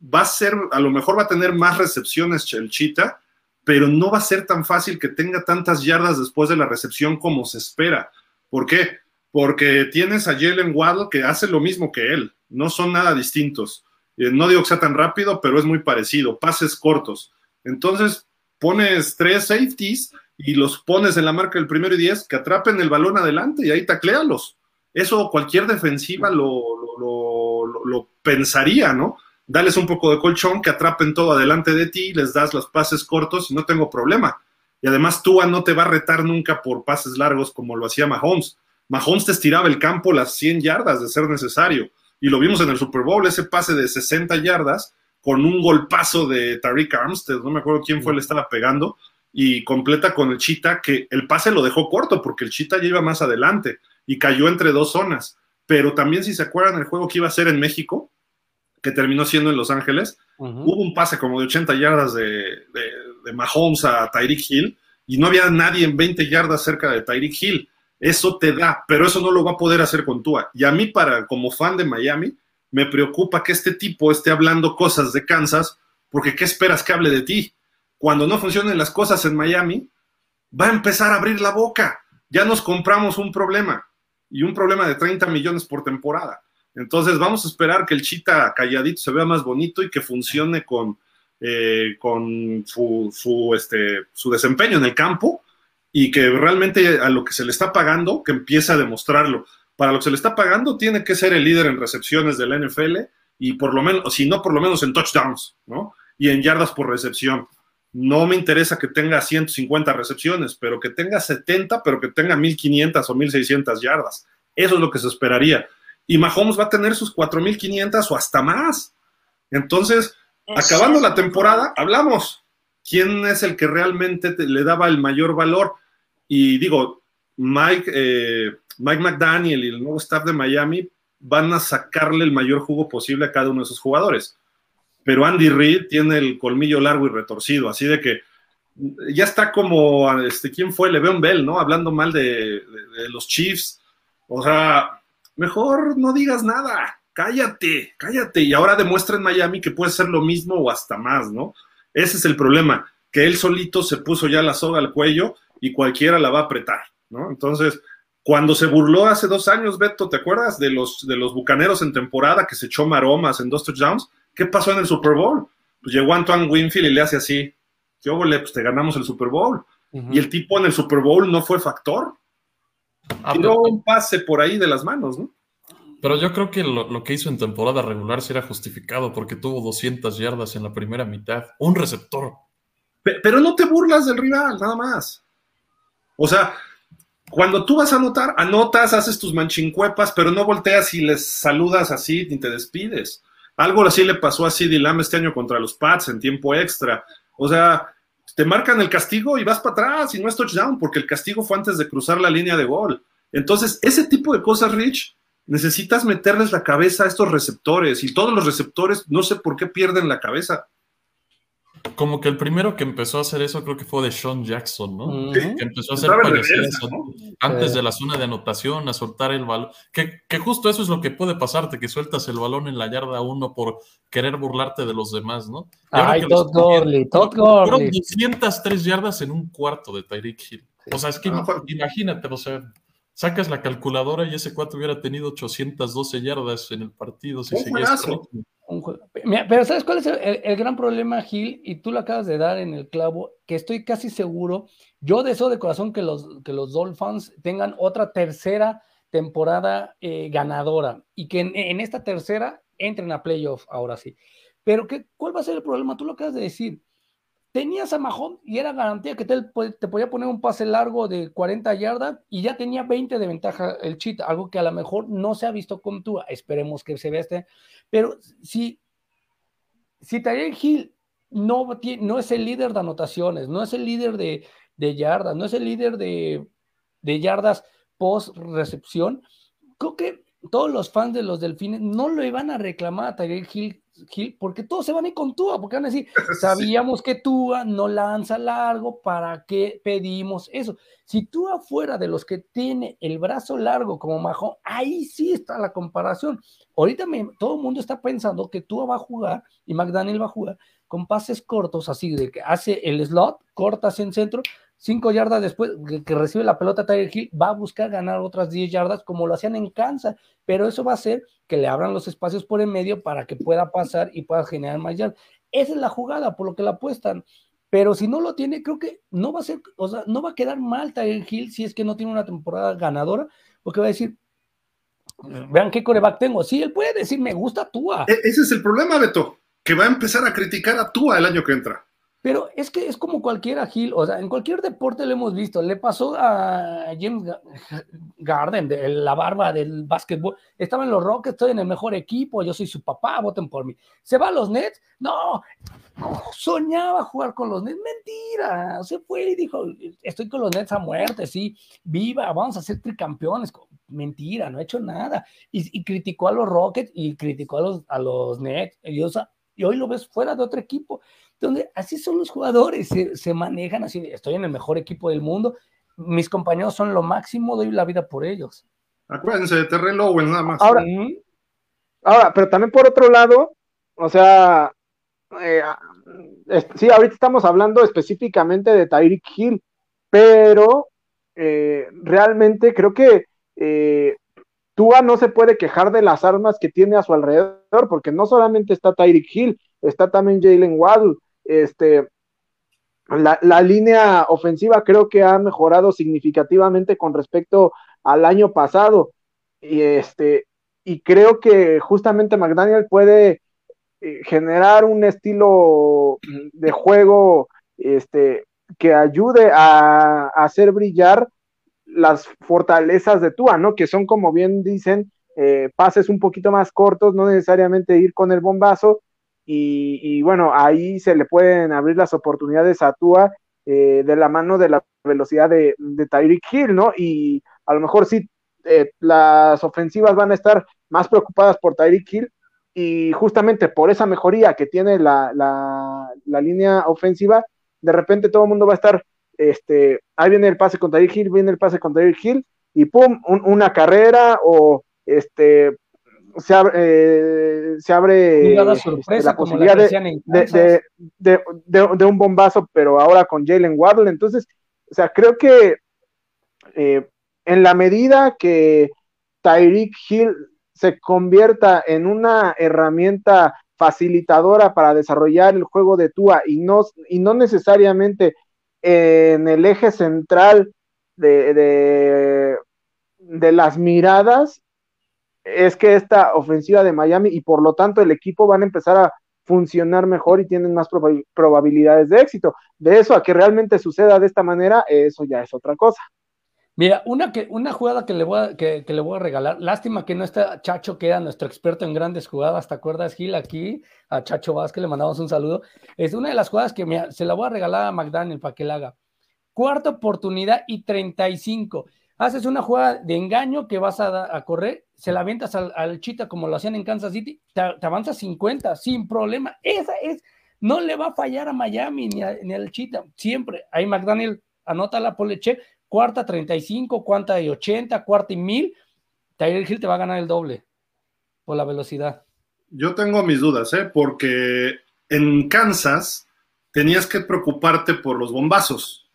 va a ser, a lo mejor va a tener más recepciones el Chita, pero no va a ser tan fácil que tenga tantas yardas después de la recepción como se espera. ¿Por qué? Porque tienes a Jalen Waddle que hace lo mismo que él, no son nada distintos. Eh, no digo que sea tan rápido, pero es muy parecido, pases cortos. Entonces pones tres safeties y los pones en la marca del primero y diez que atrapen el balón adelante y ahí tacléalos. Eso cualquier defensiva lo, lo, lo, lo, pensaría, ¿no? Dales un poco de colchón, que atrapen todo adelante de ti, les das los pases cortos y no tengo problema. Y además Tua no te va a retar nunca por pases largos como lo hacía Mahomes. Mahomes te estiraba el campo las 100 yardas de ser necesario. Y lo vimos en el Super Bowl, ese pase de 60 yardas con un golpazo de Tariq Armstead, no me acuerdo quién fue, le estaba pegando, y completa con el Chita, que el pase lo dejó corto porque el Chita ya iba más adelante y cayó entre dos zonas. Pero también, si se acuerdan, el juego que iba a ser en México, que terminó siendo en Los Ángeles, uh -huh. hubo un pase como de 80 yardas de, de, de Mahomes a Tyreek Hill y no había nadie en 20 yardas cerca de Tyreek Hill. Eso te da, pero eso no lo va a poder hacer con Tua. Y a mí, para, como fan de Miami, me preocupa que este tipo esté hablando cosas de Kansas, porque ¿qué esperas que hable de ti? Cuando no funcionen las cosas en Miami, va a empezar a abrir la boca. Ya nos compramos un problema y un problema de 30 millones por temporada. Entonces vamos a esperar que el Chita calladito se vea más bonito y que funcione con, eh, con su, este, su desempeño en el campo y que realmente a lo que se le está pagando, que empiece a demostrarlo. Para lo que se le está pagando, tiene que ser el líder en recepciones de la NFL y por lo menos, si no, por lo menos en touchdowns, ¿no? Y en yardas por recepción. No me interesa que tenga 150 recepciones, pero que tenga 70, pero que tenga 1500 o 1600 yardas. Eso es lo que se esperaría. Y Mahomes va a tener sus 4500 o hasta más. Entonces, acabando la temporada, hablamos. ¿Quién es el que realmente te, le daba el mayor valor? Y digo, Mike, eh, Mike McDaniel y el nuevo staff de Miami van a sacarle el mayor jugo posible a cada uno de esos jugadores. Pero Andy Reid tiene el colmillo largo y retorcido, así de que ya está como, este, ¿quién fue? Le'Veon Bell, ¿no? Hablando mal de, de, de, los Chiefs. O sea, mejor no digas nada, cállate, cállate. Y ahora demuestra en Miami que puede ser lo mismo o hasta más, ¿no? Ese es el problema, que él solito se puso ya la soga al cuello y cualquiera la va a apretar, ¿no? Entonces, cuando se burló hace dos años, Beto, ¿te acuerdas de los, de los bucaneros en temporada que se echó maromas en dos touchdowns? ¿Qué pasó en el Super Bowl? Pues llegó Antoine Winfield y le hace así, ¿qué óvole? Pues te ganamos el Super Bowl. Uh -huh. Y el tipo en el Super Bowl no fue factor. Ah, Tiró pero... un pase por ahí de las manos, ¿no? Pero yo creo que lo, lo, que hizo en temporada regular sí era justificado porque tuvo 200 yardas en la primera mitad. Un receptor. Pero, pero no te burlas del rival, nada más. O sea, cuando tú vas a anotar, anotas, haces tus manchincuepas, pero no volteas y les saludas así ni te despides. Algo así le pasó a CD Lamb este año contra los Pats en tiempo extra. O sea, te marcan el castigo y vas para atrás y no es touchdown porque el castigo fue antes de cruzar la línea de gol. Entonces, ese tipo de cosas, Rich, necesitas meterles la cabeza a estos receptores y todos los receptores no sé por qué pierden la cabeza. Como que el primero que empezó a hacer eso creo que fue de Sean Jackson, ¿no? Sí. Que empezó a hacer payasadas ¿no? antes de la zona de anotación, a soltar el balón. Que, que, justo eso es lo que puede pasarte, que sueltas el balón en la yarda uno por querer burlarte de los demás, ¿no? Ay, Todd Gurley, Todd Gurley. 203 yardas en un cuarto de Tyreek Hill. O sea, es que imagínate, o sea, sacas la calculadora y ese cuatro hubiera tenido 812 yardas en el partido si seguías pero ¿sabes cuál es el, gran problema, Gil? Y tú lo acabas de dar en el clavo, que estoy casi seguro, yo deseo de corazón que los, que los Dolphins tengan otra tercera temporada eh, ganadora y que en, esta tercera entren a playoff ahora sí. Pero ¿qué, ¿cuál va a ser el problema? Tú lo acabas de decir. tenías a Mahomes y era garantía que te, te, podía poner un pase largo de 40 yardas y ya tenía 20 de ventaja el cheat, algo que a lo mejor no se ha visto con Tua. Esperemos que se vea este. Pero si, si Tyreek Hill no, no es el líder de anotaciones, no es el líder de, de yardas, no es el líder de, de yardas post recepción, creo que todos los fans de los delfines no lo iban a reclamar a Tyreek Hill, porque todos se van a ir con Tua, porque van a decir, [laughs] sabíamos que Tua no lanza largo, ¿para qué pedimos eso? Si Tua fuera de los que tiene el brazo largo como Majo, ahí sí está la comparación. Ahorita todo el mundo está pensando que Tua va a jugar y McDaniel va a jugar con pases cortos, así de que hace el slot, corta hacia el centro, cinco yardas después que, recibe la pelota Tiger Hill, va a buscar ganar otras 10 yardas como lo hacían en Kansas, pero eso va a hacer que le abran los espacios por en medio para que pueda pasar y pueda generar más yardas. Esa es la jugada por lo que la apuestan. Pero si no lo tiene, creo que no va a ser, o sea, no va a quedar mal Tiger Hill si es que no tiene una temporada ganadora, porque va a decir, vean qué coreback tengo. Sí, él puede decir, me gusta Tua. E, ese es el problema, Beto, que va a empezar a criticar a Tua el año que entra. Pero es que es como cualquier Gil, o sea, en cualquier deporte lo hemos visto. Le pasó a James Garden, de la barba del básquetbol. Estaba en los Rockets, estoy en el mejor equipo, yo soy su papá, voten por mí. ¿Se va a los Nets? No, soñaba jugar con los Nets. Mentira, se fue y dijo, estoy con los Nets a muerte, sí, viva, vamos a ser tricampeones. Mentira, no ha hecho nada. Y, criticó a los Rockets y criticó a los, a los Nets. Y, y hoy lo ves fuera de otro equipo donde así son los jugadores, se, manejan así, estoy en el mejor equipo del mundo, mis compañeros son lo máximo, doy la vida por ellos. Acuérdense de Terrell Owens nada más. Ahora, ahora, pero también por otro lado, o sea, eh, sí, ahorita estamos hablando específicamente de Tyreek Hill, pero eh, realmente creo que eh, Tua no se puede quejar de las armas que tiene a su alrededor, porque no solamente está Tyreek Hill, está también Jalen Waddle, este, la, línea ofensiva creo que ha mejorado significativamente con respecto al año pasado. Y este, y creo que justamente McDaniel puede eh, generar un estilo de juego este, que ayude a, hacer brillar las fortalezas de Tua, ¿no? Que son, como bien dicen, eh, pases un poquito más cortos, no necesariamente ir con el bombazo, y, bueno, ahí se le pueden abrir las oportunidades a Tua eh, de la mano de la velocidad de, de Tyreek Hill, ¿no? Y a lo mejor sí, eh, las ofensivas van a estar más preocupadas por Tyreek Hill y justamente por esa mejoría que tiene la, la, línea ofensiva, de repente todo el mundo va a estar, este, ahí viene el pase con Tyreek Hill, viene el pase con Tyreek Hill y pum, una carrera o este se abre, eh, se abre este, la posibilidad de, de, un bombazo, pero ahora con Jalen Waddle. Entonces, o sea, creo que eh, en la medida que Tyreek Hill se convierta en una herramienta facilitadora para desarrollar el juego de Tua y no, y no necesariamente en el eje central de, de, de las miradas, es que esta ofensiva de Miami y por lo tanto el equipo van a empezar a funcionar mejor y tienen más probabilidades de éxito. De eso a que realmente suceda de esta manera, eso ya es otra cosa. Mira, una, que, una jugada que le, voy a, que, le voy a regalar, lástima que no está Chacho, que era nuestro experto en grandes jugadas, ¿te acuerdas, Gil? Aquí, a Chacho Vázquez le mandamos un saludo. Es una de las jugadas que se la voy a regalar a McDaniel para que la haga. Cuarta oportunidad y 35 haces una jugada de engaño que vas a, correr, se la avientas al, Chita como lo hacían en Kansas City, te, avanzas 50 sin problema. Esa es, no le va a fallar a Miami ni, al Chita, siempre. Ahí McDaniel, anota la che, cuarta 35, cuarta y 80, cuarta y 1000. Tyler Hill te va a ganar el doble por la velocidad. Yo tengo mis dudas, ¿eh? porque en Kansas tenías que preocuparte por los bombazos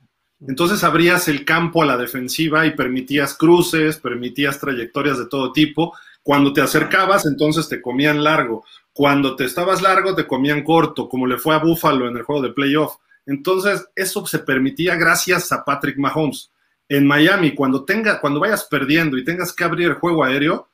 entonces abrías el campo a la defensiva y permitías cruces, permitías trayectorias de todo tipo. Cuando te acercabas, entonces te comían largo. Cuando te estabas largo, te comían corto, como le fue a Buffalo en el juego de playoff. Entonces, eso se permitía gracias a Patrick Mahomes. En Miami, cuando, tenga, cuando vayas perdiendo y tengas que abrir el juego aéreo,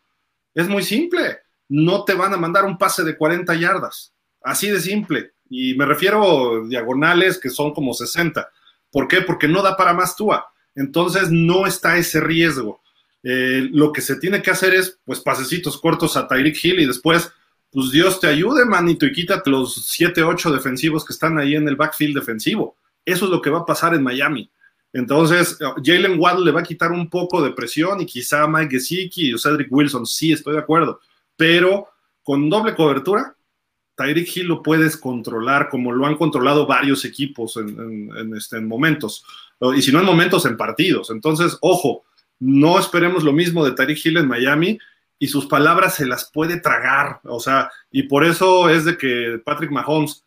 es muy simple. No te van a mandar un pase de 40 yardas. Así de simple. Y me refiero a diagonales que son como 60. ¿Por qué? Porque no da para más Tua. Entonces no está ese riesgo. Eh, lo que se tiene que hacer es, pues, pasecitos cortos a Tyreek Hill y después, pues, Dios te ayude, manito, y quítate los 7, 8 defensivos que están ahí en el backfield defensivo. Eso es lo que va a pasar en Miami. Entonces, Jalen Waddle le va a quitar un poco de presión y quizá Mike Gesicki o Cedric Wilson, sí, estoy de acuerdo, pero con doble cobertura, Tyreek Hill lo puedes controlar como lo han controlado varios equipos en, este, en momentos, y si no en momentos, en partidos. Entonces, ojo, no esperemos lo mismo de Tyreek Hill en Miami y sus palabras se las puede tragar, o sea, y por eso es de que Patrick Mahomes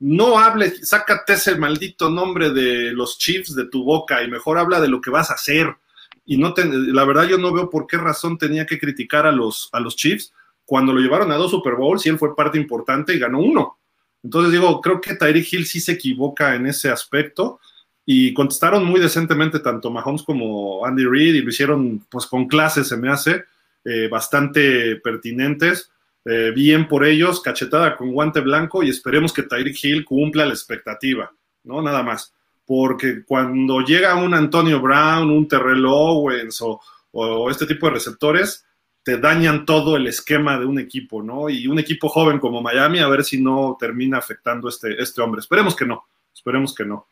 no hable, sácate ese maldito nombre de los Chiefs de tu boca y mejor habla de lo que vas a hacer. Y no la verdad yo no veo por qué razón tenía que criticar a los, a los Chiefs cuando lo llevaron a dos Super Bowls y él fue parte importante y ganó uno. Entonces digo, creo que Tyreek Hill sí se equivoca en ese aspecto y contestaron muy decentemente tanto Mahomes como Andy Reid y lo hicieron pues con clases, se me hace, eh, bastante pertinentes. Eh, bien por ellos, cachetada con guante blanco y esperemos que Tyreek Hill cumpla la expectativa, ¿no? Nada más. Porque cuando llega un Antonio Brown, un Terrell Owens o, o este tipo de receptores, te dañan todo el esquema de un equipo, ¿no? Y un equipo joven como Miami, a ver si no termina afectando este, este hombre. Esperemos que no, esperemos que no.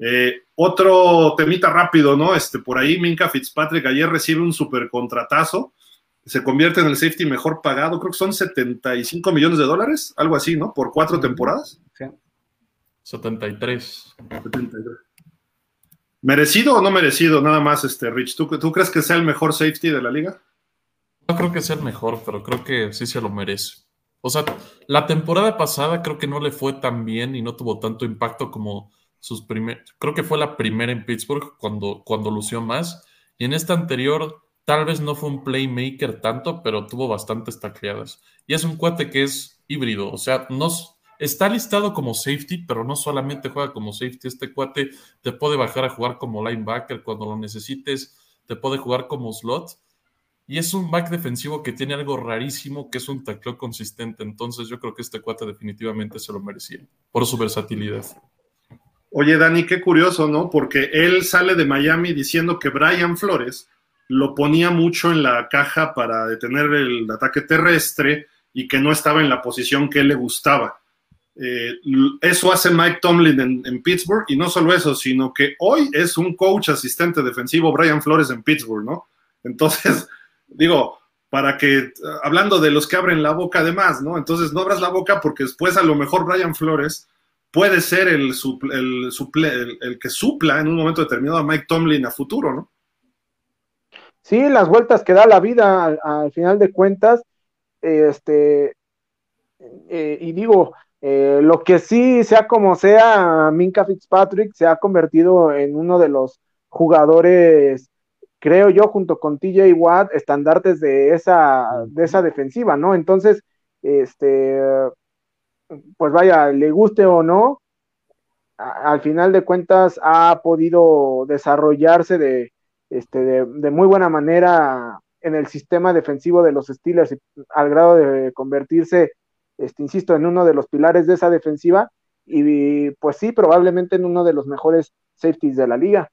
Eh, otro temita rápido, ¿no? Este, por ahí Minka Fitzpatrick ayer recibe un super contratazo se convierte en el safety mejor pagado, creo que son 75 millones de dólares, algo así, ¿no? Por cuatro temporadas. Sí. 73. ¿Merecido o no merecido? Nada más, este, Rich. ¿Tú, ¿Tú crees que sea el mejor safety de la liga? No creo que sea el mejor, pero creo que sí se lo merece. O sea, la temporada pasada creo que no le fue tan bien y no tuvo tanto impacto como sus primeros. Creo que fue la primera en Pittsburgh cuando, cuando lució más. Y en esta anterior Tal vez no fue un playmaker tanto, pero tuvo bastantes tacleadas. Y es un cuate que es híbrido, o sea, no, está listado como safety, pero no solamente juega como safety. Este cuate te puede bajar a jugar como linebacker cuando lo necesites, te puede jugar como slot. Y es un back defensivo que tiene algo rarísimo, que es un tacleo consistente. Entonces yo creo que este cuate definitivamente se lo merecía, por su versatilidad. Oye, Dani, qué curioso, ¿no? Porque él sale de Miami diciendo que Brian Flores lo ponía mucho en la caja para detener el ataque terrestre y que no estaba en la posición que él le gustaba. Eh, eso hace Mike Tomlin en, Pittsburgh y no solo eso, sino que hoy es un coach asistente defensivo Brian Flores en Pittsburgh, ¿no? Entonces, digo, para que, hablando de los que abren la boca además, ¿no? Entonces no abras la boca porque después a lo mejor Brian Flores puede ser el, el, el que supla en un momento determinado a Mike Tomlin a futuro, ¿no? sí, las vueltas que da la vida al, final de cuentas, este, eh, y digo, eh, lo que sí, sea como sea, Minka Fitzpatrick se ha convertido en uno de los jugadores, creo yo, junto con TJ Watt, estandartes de esa, de esa defensiva, ¿no? Entonces, este, pues vaya, le guste o no, al final de cuentas ha podido desarrollarse de, este, de, muy buena manera en el sistema defensivo de los Steelers al grado de convertirse, este, insisto, en uno de los pilares de esa defensiva y pues sí, probablemente en uno de los mejores safeties de la liga.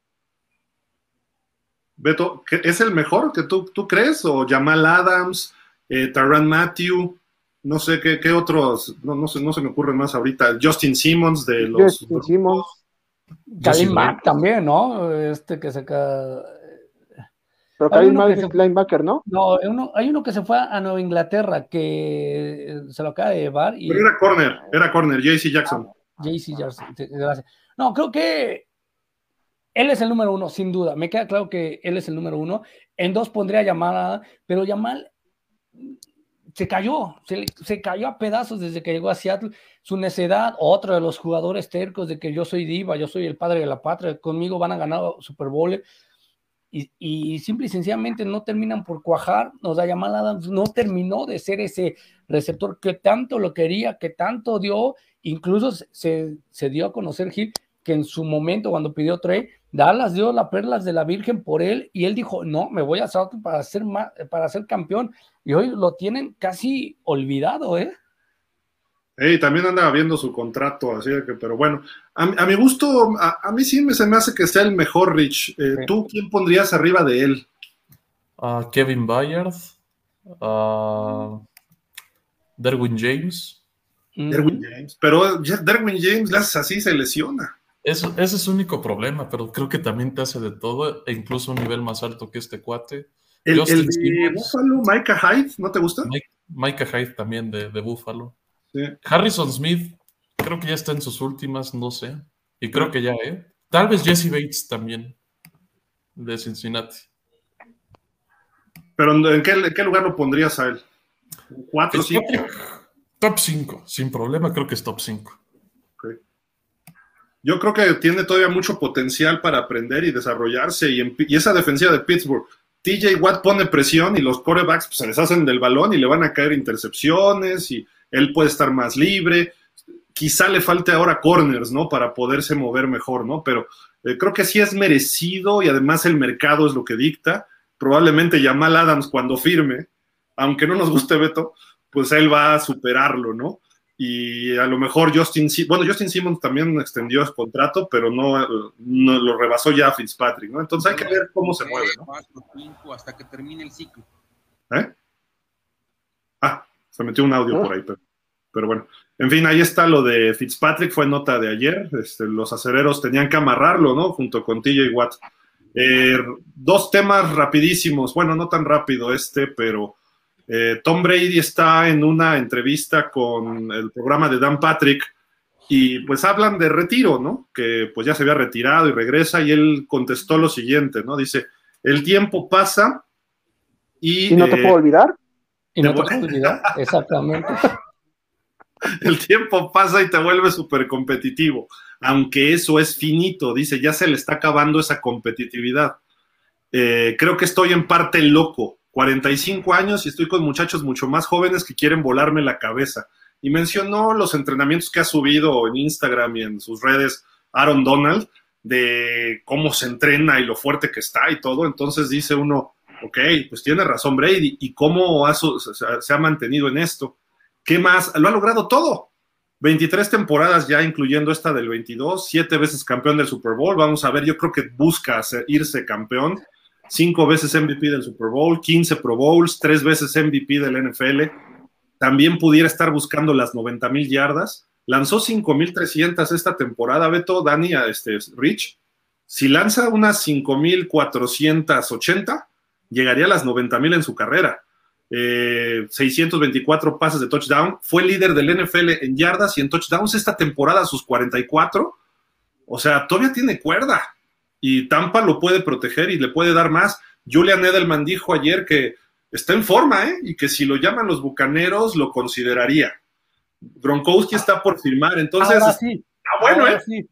Beto, ¿es el mejor que tú, tú crees? ¿O Jamal Adams, eh, Taran Matthew? No sé qué, qué otros, no, no, se, no se me ocurren más ahorita. Justin Simmons de los. Justin Simmons. Kalim Mack también, ¿no? Este que saca pero Karim es linebacker, ¿no? No, hay uno que se fue a Nueva Inglaterra que se lo acaba de llevar. Y, Pero era corner, era corner, JC Jackson. Ah, JC Jackson, gracias. No, creo que él es el número uno, sin duda. Me queda claro que él es el número uno. En dos pondría llamada, pero Yamal se cayó, se, cayó a pedazos desde que llegó a Seattle. Su necedad, otro de los jugadores tercos de que yo soy diva, yo soy el padre de la patria, conmigo van a ganar Super Bowl y, simple y sencillamente no terminan por cuajar. Nos da llamada Adams no terminó de ser ese receptor que tanto lo quería, que tanto dio, incluso se, se dio a conocer Gil que en su momento cuando pidió Trey, Dallas dio las perlas de la Virgen por él y él dijo, no, me voy a South para ser, para ser campeón. Y hoy lo tienen casi olvidado, ¿eh? Y también anda viendo su contrato, así que, pero bueno, a, mi gusto, a, mí sí me, se me hace que sea el mejor, Rich. Eh, ¿Tú quién pondrías arriba de él? Kevin Bayard, Derwin James. Derwin James, pero Derwin James, así, se lesiona. Eso, ese es su único problema, pero creo que también te hace de todo, e incluso un nivel más alto que este cuate. El, de Buffalo, Micah Hyde, ¿no te gusta? Micah Hyde también de, de Buffalo. Harrison Smith, creo que ya está en sus últimas, no sé. Y creo que ya, ¿eh? Tal vez Jesse Bates también, de Cincinnati. Pero ¿en qué, lugar lo pondrías a él? ¿Cuatro, cinco? Top 5, sin problema, creo que es top 5. Yo creo que tiene todavía mucho potencial para aprender y desarrollarse. Y, esa defensiva de Pittsburgh, TJ Watt pone presión y los corebacks pues, se les hacen del balón y le van a caer intercepciones y él puede estar más libre. Quizá le falte ahora corners, ¿no? Para poderse mover mejor, ¿no? Pero eh, creo que sí es merecido y además el mercado es lo que dicta. Probablemente Jamal Adams cuando firme, aunque no nos guste Beto, pues él va a superarlo, ¿no? Y a lo mejor Justin, bueno, Justin Simmons también extendió el contrato, pero no, no lo rebasó ya Fitzpatrick, ¿no? Entonces hay que ver cómo se mueve, ¿no? hasta que termine el ciclo. ¿Eh? Ah, se metió un audio por ahí, pero, bueno. En fin, ahí está lo de Fitzpatrick, fue nota de ayer. Este, los acereros tenían que amarrarlo, ¿no? Junto con TJ Watt. Eh, dos temas rapidísimos, bueno, no tan rápido este, pero eh, Tom Brady está en una entrevista con el programa de Dan Patrick y pues hablan de retiro, ¿no? Que pues ya se había retirado y regresa y él contestó lo siguiente, ¿no? Dice, el tiempo pasa y... ¿Y no te puedo olvidar? Y no exactamente. [laughs] El tiempo pasa y te vuelve súper competitivo, aunque eso es finito, dice, ya se le está acabando esa competitividad. Eh, creo que estoy en parte loco, 45 años y estoy con muchachos mucho más jóvenes que quieren volarme la cabeza. Y mencionó los entrenamientos que ha subido en Instagram y en sus redes Aaron Donald, de cómo se entrena y lo fuerte que está y todo. Entonces dice uno, Ok, pues tiene razón Brady. ¿Y cómo se ha mantenido en esto? ¿Qué más? Lo ha logrado todo. 23 temporadas ya, incluyendo esta del 22, siete veces campeón del Super Bowl. Vamos a ver, yo creo que busca irse campeón. Cinco veces MVP del Super Bowl, 15 Pro Bowls, tres veces MVP del NFL. También pudiera estar buscando las 90 mil yardas. Lanzó 5.300 esta temporada. Beto, Dani, este, Rich. Si lanza unas 5.480, llegaría a las 90 mil en su carrera. 624 eh, pases de touchdown. Fue líder del NFL en yardas y en touchdowns esta temporada a sus 44. O sea, todavía tiene cuerda. Y Tampa lo puede proteger y le puede dar más. Julian Edelman dijo ayer que está en forma, ¿eh? Y que si lo llaman los bucaneros, lo consideraría. Gronkowski está por firmar, entonces. Ahora sí. bueno, ¿eh?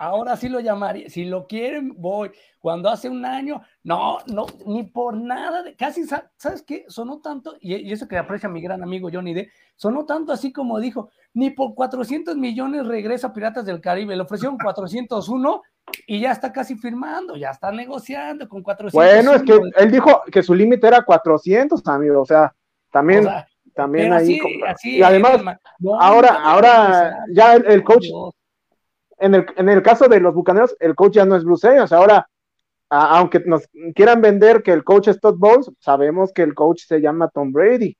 Ahora sí lo llamaría. Si lo quieren, voy. Cuando hace un año, no, no, ni por nada, de, casi, ¿sabes qué? Sonó tanto, y, eso que aprecia mi gran amigo Johnny D, sonó tanto así como dijo, ni por 400 millones regresa Piratas del Caribe, le ofrecieron 401 y ya está casi firmando, ya está negociando con 400. Bueno, es que él dijo que su límite era 400, amigo, o sea, también... también ahí. y además, ahora, ahora ya el coach, en el, en el caso de los bucaneros, el coach ya no es Bruce Arians, ahora, aunque nos quieran vender que el coach es Todd Bowles, sabemos que el coach se llama Tom Brady.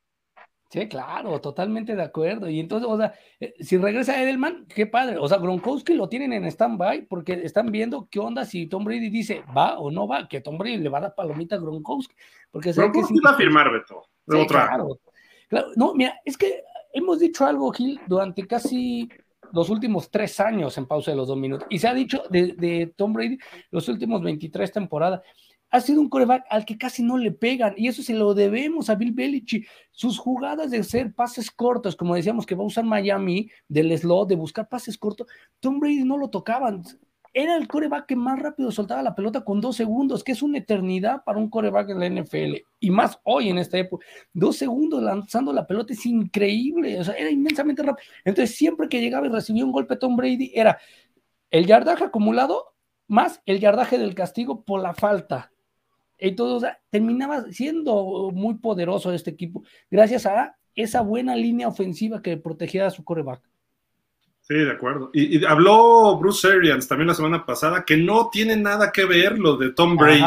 Sí, claro, totalmente de acuerdo. Y entonces, o sea, eh, si regresa Edelman, qué padre. O sea, Gronkowski lo tienen en stand-by porque están viendo qué onda si Tom Brady dice va o no va, que Tom Brady le va a dar palomita a Gronkowski. Porque Gronkowski que va a firmar, Beto. claro, claro. No, mira, es que hemos dicho algo, Gil, durante casi los últimos tres años en pausa de los dos minutos. Y se ha dicho de, Tom Brady los últimos 23 temporadas. Ha sido un coreback al que casi no le pegan, y eso se lo debemos a Bill Belichick. Sus jugadas de hacer pases cortos, como decíamos que va a usar Miami, del slot, de buscar pases cortos, Tom Brady no lo tocaban era el coreback que más rápido soltaba la pelota con dos segundos, que es una eternidad para un coreback en la NFL, y más hoy en esta época. Dos segundos lanzando la pelota es increíble, o sea, era inmensamente rápido. Entonces, siempre que llegaba y recibía un golpe Tom Brady, era el yardaje acumulado más el yardaje del castigo por la falta. Entonces, terminaba siendo muy poderoso este equipo, gracias a esa buena línea ofensiva que protegía a su coreback. Sí, de acuerdo. Y, habló Bruce Arians también la semana pasada que no tiene nada que ver lo de Tom Brady.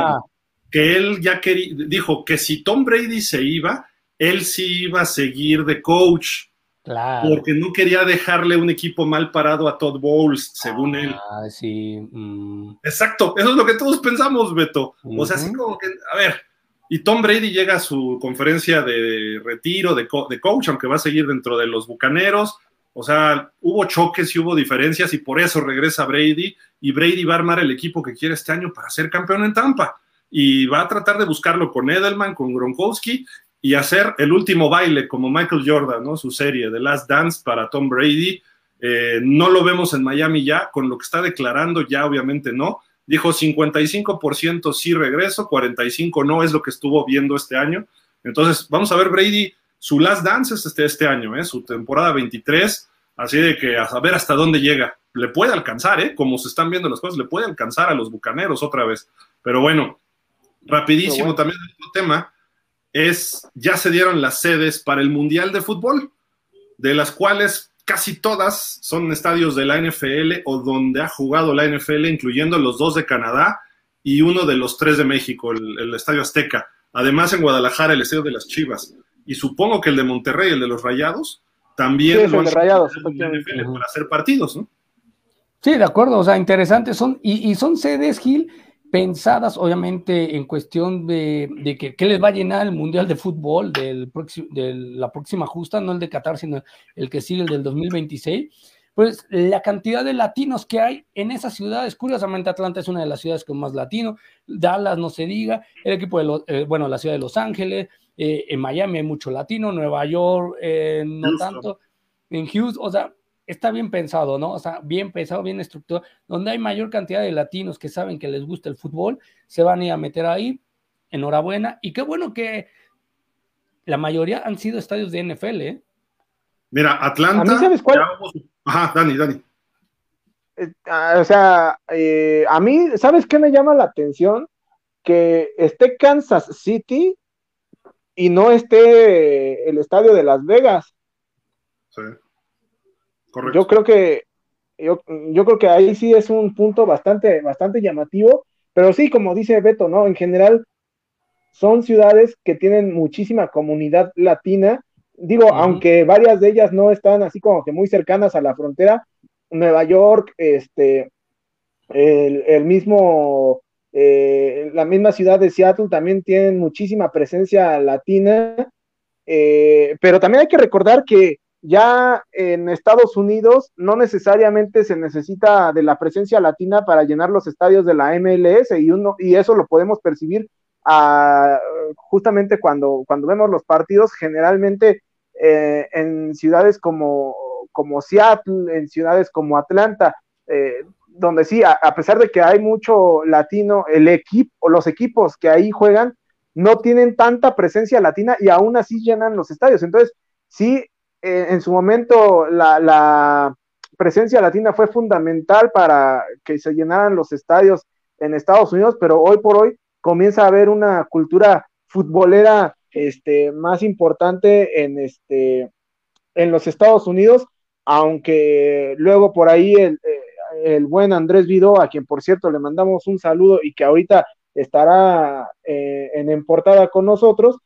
Que él ya quería, dijo que si Tom Brady se iba, él sí iba a seguir de coach. Claro. Porque no quería dejarle un equipo mal parado a Todd Bowles, según él. Ah, sí. Mm. Exacto, eso es lo que todos pensamos, Beto. O sea, así como que, a ver, y Tom Brady llega a su conferencia de retiro de, de coach, aunque va a seguir dentro de los Bucaneros, o sea, hubo choques y hubo diferencias y por eso regresa Brady y Brady va a armar el equipo que quiere este año para ser campeón en Tampa y va a tratar de buscarlo con Edelman, con Gronkowski y hacer el último baile como Michael Jordan, ¿no? Su serie The Last Dance para Tom Brady. Eh, no lo vemos en Miami ya, con lo que está declarando ya obviamente no. Dijo 55% sí regreso, 45% no es lo que estuvo viendo este año. Entonces, vamos a ver Brady su last dance es este, este año, ¿eh? su temporada 23, así de que a saber hasta dónde llega. Le puede alcanzar, ¿eh? como se están viendo las cosas, le puede alcanzar a los bucaneros otra vez. Pero bueno, rapidísimo también el tema es, ya se dieron las sedes para el Mundial de Fútbol, de las cuales casi todas son estadios de la NFL o donde ha jugado la NFL, incluyendo los dos de Canadá y uno de los tres de México, el, el Estadio Azteca. Además, en Guadalajara, el Estadio de las Chivas y supongo que el de Monterrey, el de los Rayados, también sí, de Rayados, para hacer partidos, ¿no? Sí, de acuerdo, o sea, interesantes son, y, son sedes, Gil, pensadas obviamente en cuestión de, de que, qué les va a llenar el Mundial de Fútbol del de la próxima justa, no el de Qatar, sino el que sigue, el del 2026 pues la cantidad de latinos que hay en esas ciudades, curiosamente Atlanta es una de las ciudades con más latino, Dallas no se diga, el equipo de, eh, bueno, la ciudad de Los Ángeles, eh, en Miami hay mucho latino, Nueva York eh, no tanto, en Houston, o sea, está bien pensado, ¿no? O sea, bien pensado, bien estructurado, donde hay mayor cantidad de latinos que saben que les gusta el fútbol, se van a ir a meter ahí, enhorabuena, y qué bueno que la mayoría han sido estadios de NFL, ¿eh? Mira, Atlanta. sabes cuál? Ajá, Dani, Dani. Eh, ah, o sea, eh, a mí, ¿sabes qué me llama la atención? Que esté Kansas City y no esté el estadio de Las Vegas. Sí. Correcto. Yo creo que yo, yo, creo que ahí sí es un punto bastante, bastante llamativo, pero sí, como dice Beto, ¿no? En general, son ciudades que tienen muchísima comunidad latina digo, aunque varias de ellas no están así como que muy cercanas a la frontera, Nueva York, este, el, mismo, eh, la misma ciudad de Seattle también tienen muchísima presencia latina, eh, pero también hay que recordar que ya en Estados Unidos no necesariamente se necesita de la presencia latina para llenar los estadios de la MLS y, uno, y eso lo podemos percibir ah, justamente cuando, cuando vemos los partidos, generalmente eh, en ciudades como, como Seattle, en ciudades como Atlanta, eh, donde sí, a, pesar de que hay mucho latino, el equipo, los equipos que ahí juegan no tienen tanta presencia latina y aún así llenan los estadios. Entonces, sí, eh, en su momento la, presencia latina fue fundamental para que se llenaran los estadios en Estados Unidos, pero hoy por hoy comienza a haber una cultura futbolera este, más importante en, este, en los Estados Unidos, aunque luego por ahí el, eh, buen Andrés Vido, a quien por cierto le mandamos un saludo y que ahorita estará eh, en, en portada con nosotros,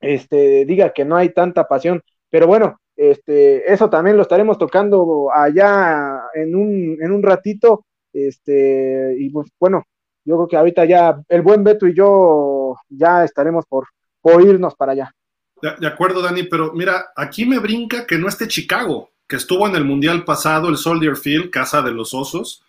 este, diga que no hay tanta pasión. Pero bueno, este, eso también lo estaremos tocando allá en un, en un ratito. Este, y pues bueno, yo creo que ahorita ya el buen Beto y yo ya estaremos por, o irnos para allá. De, acuerdo, Dani, pero mira, aquí me brinca que no esté Chicago, que estuvo en el Mundial pasado, el Soldier Field, casa de los osos.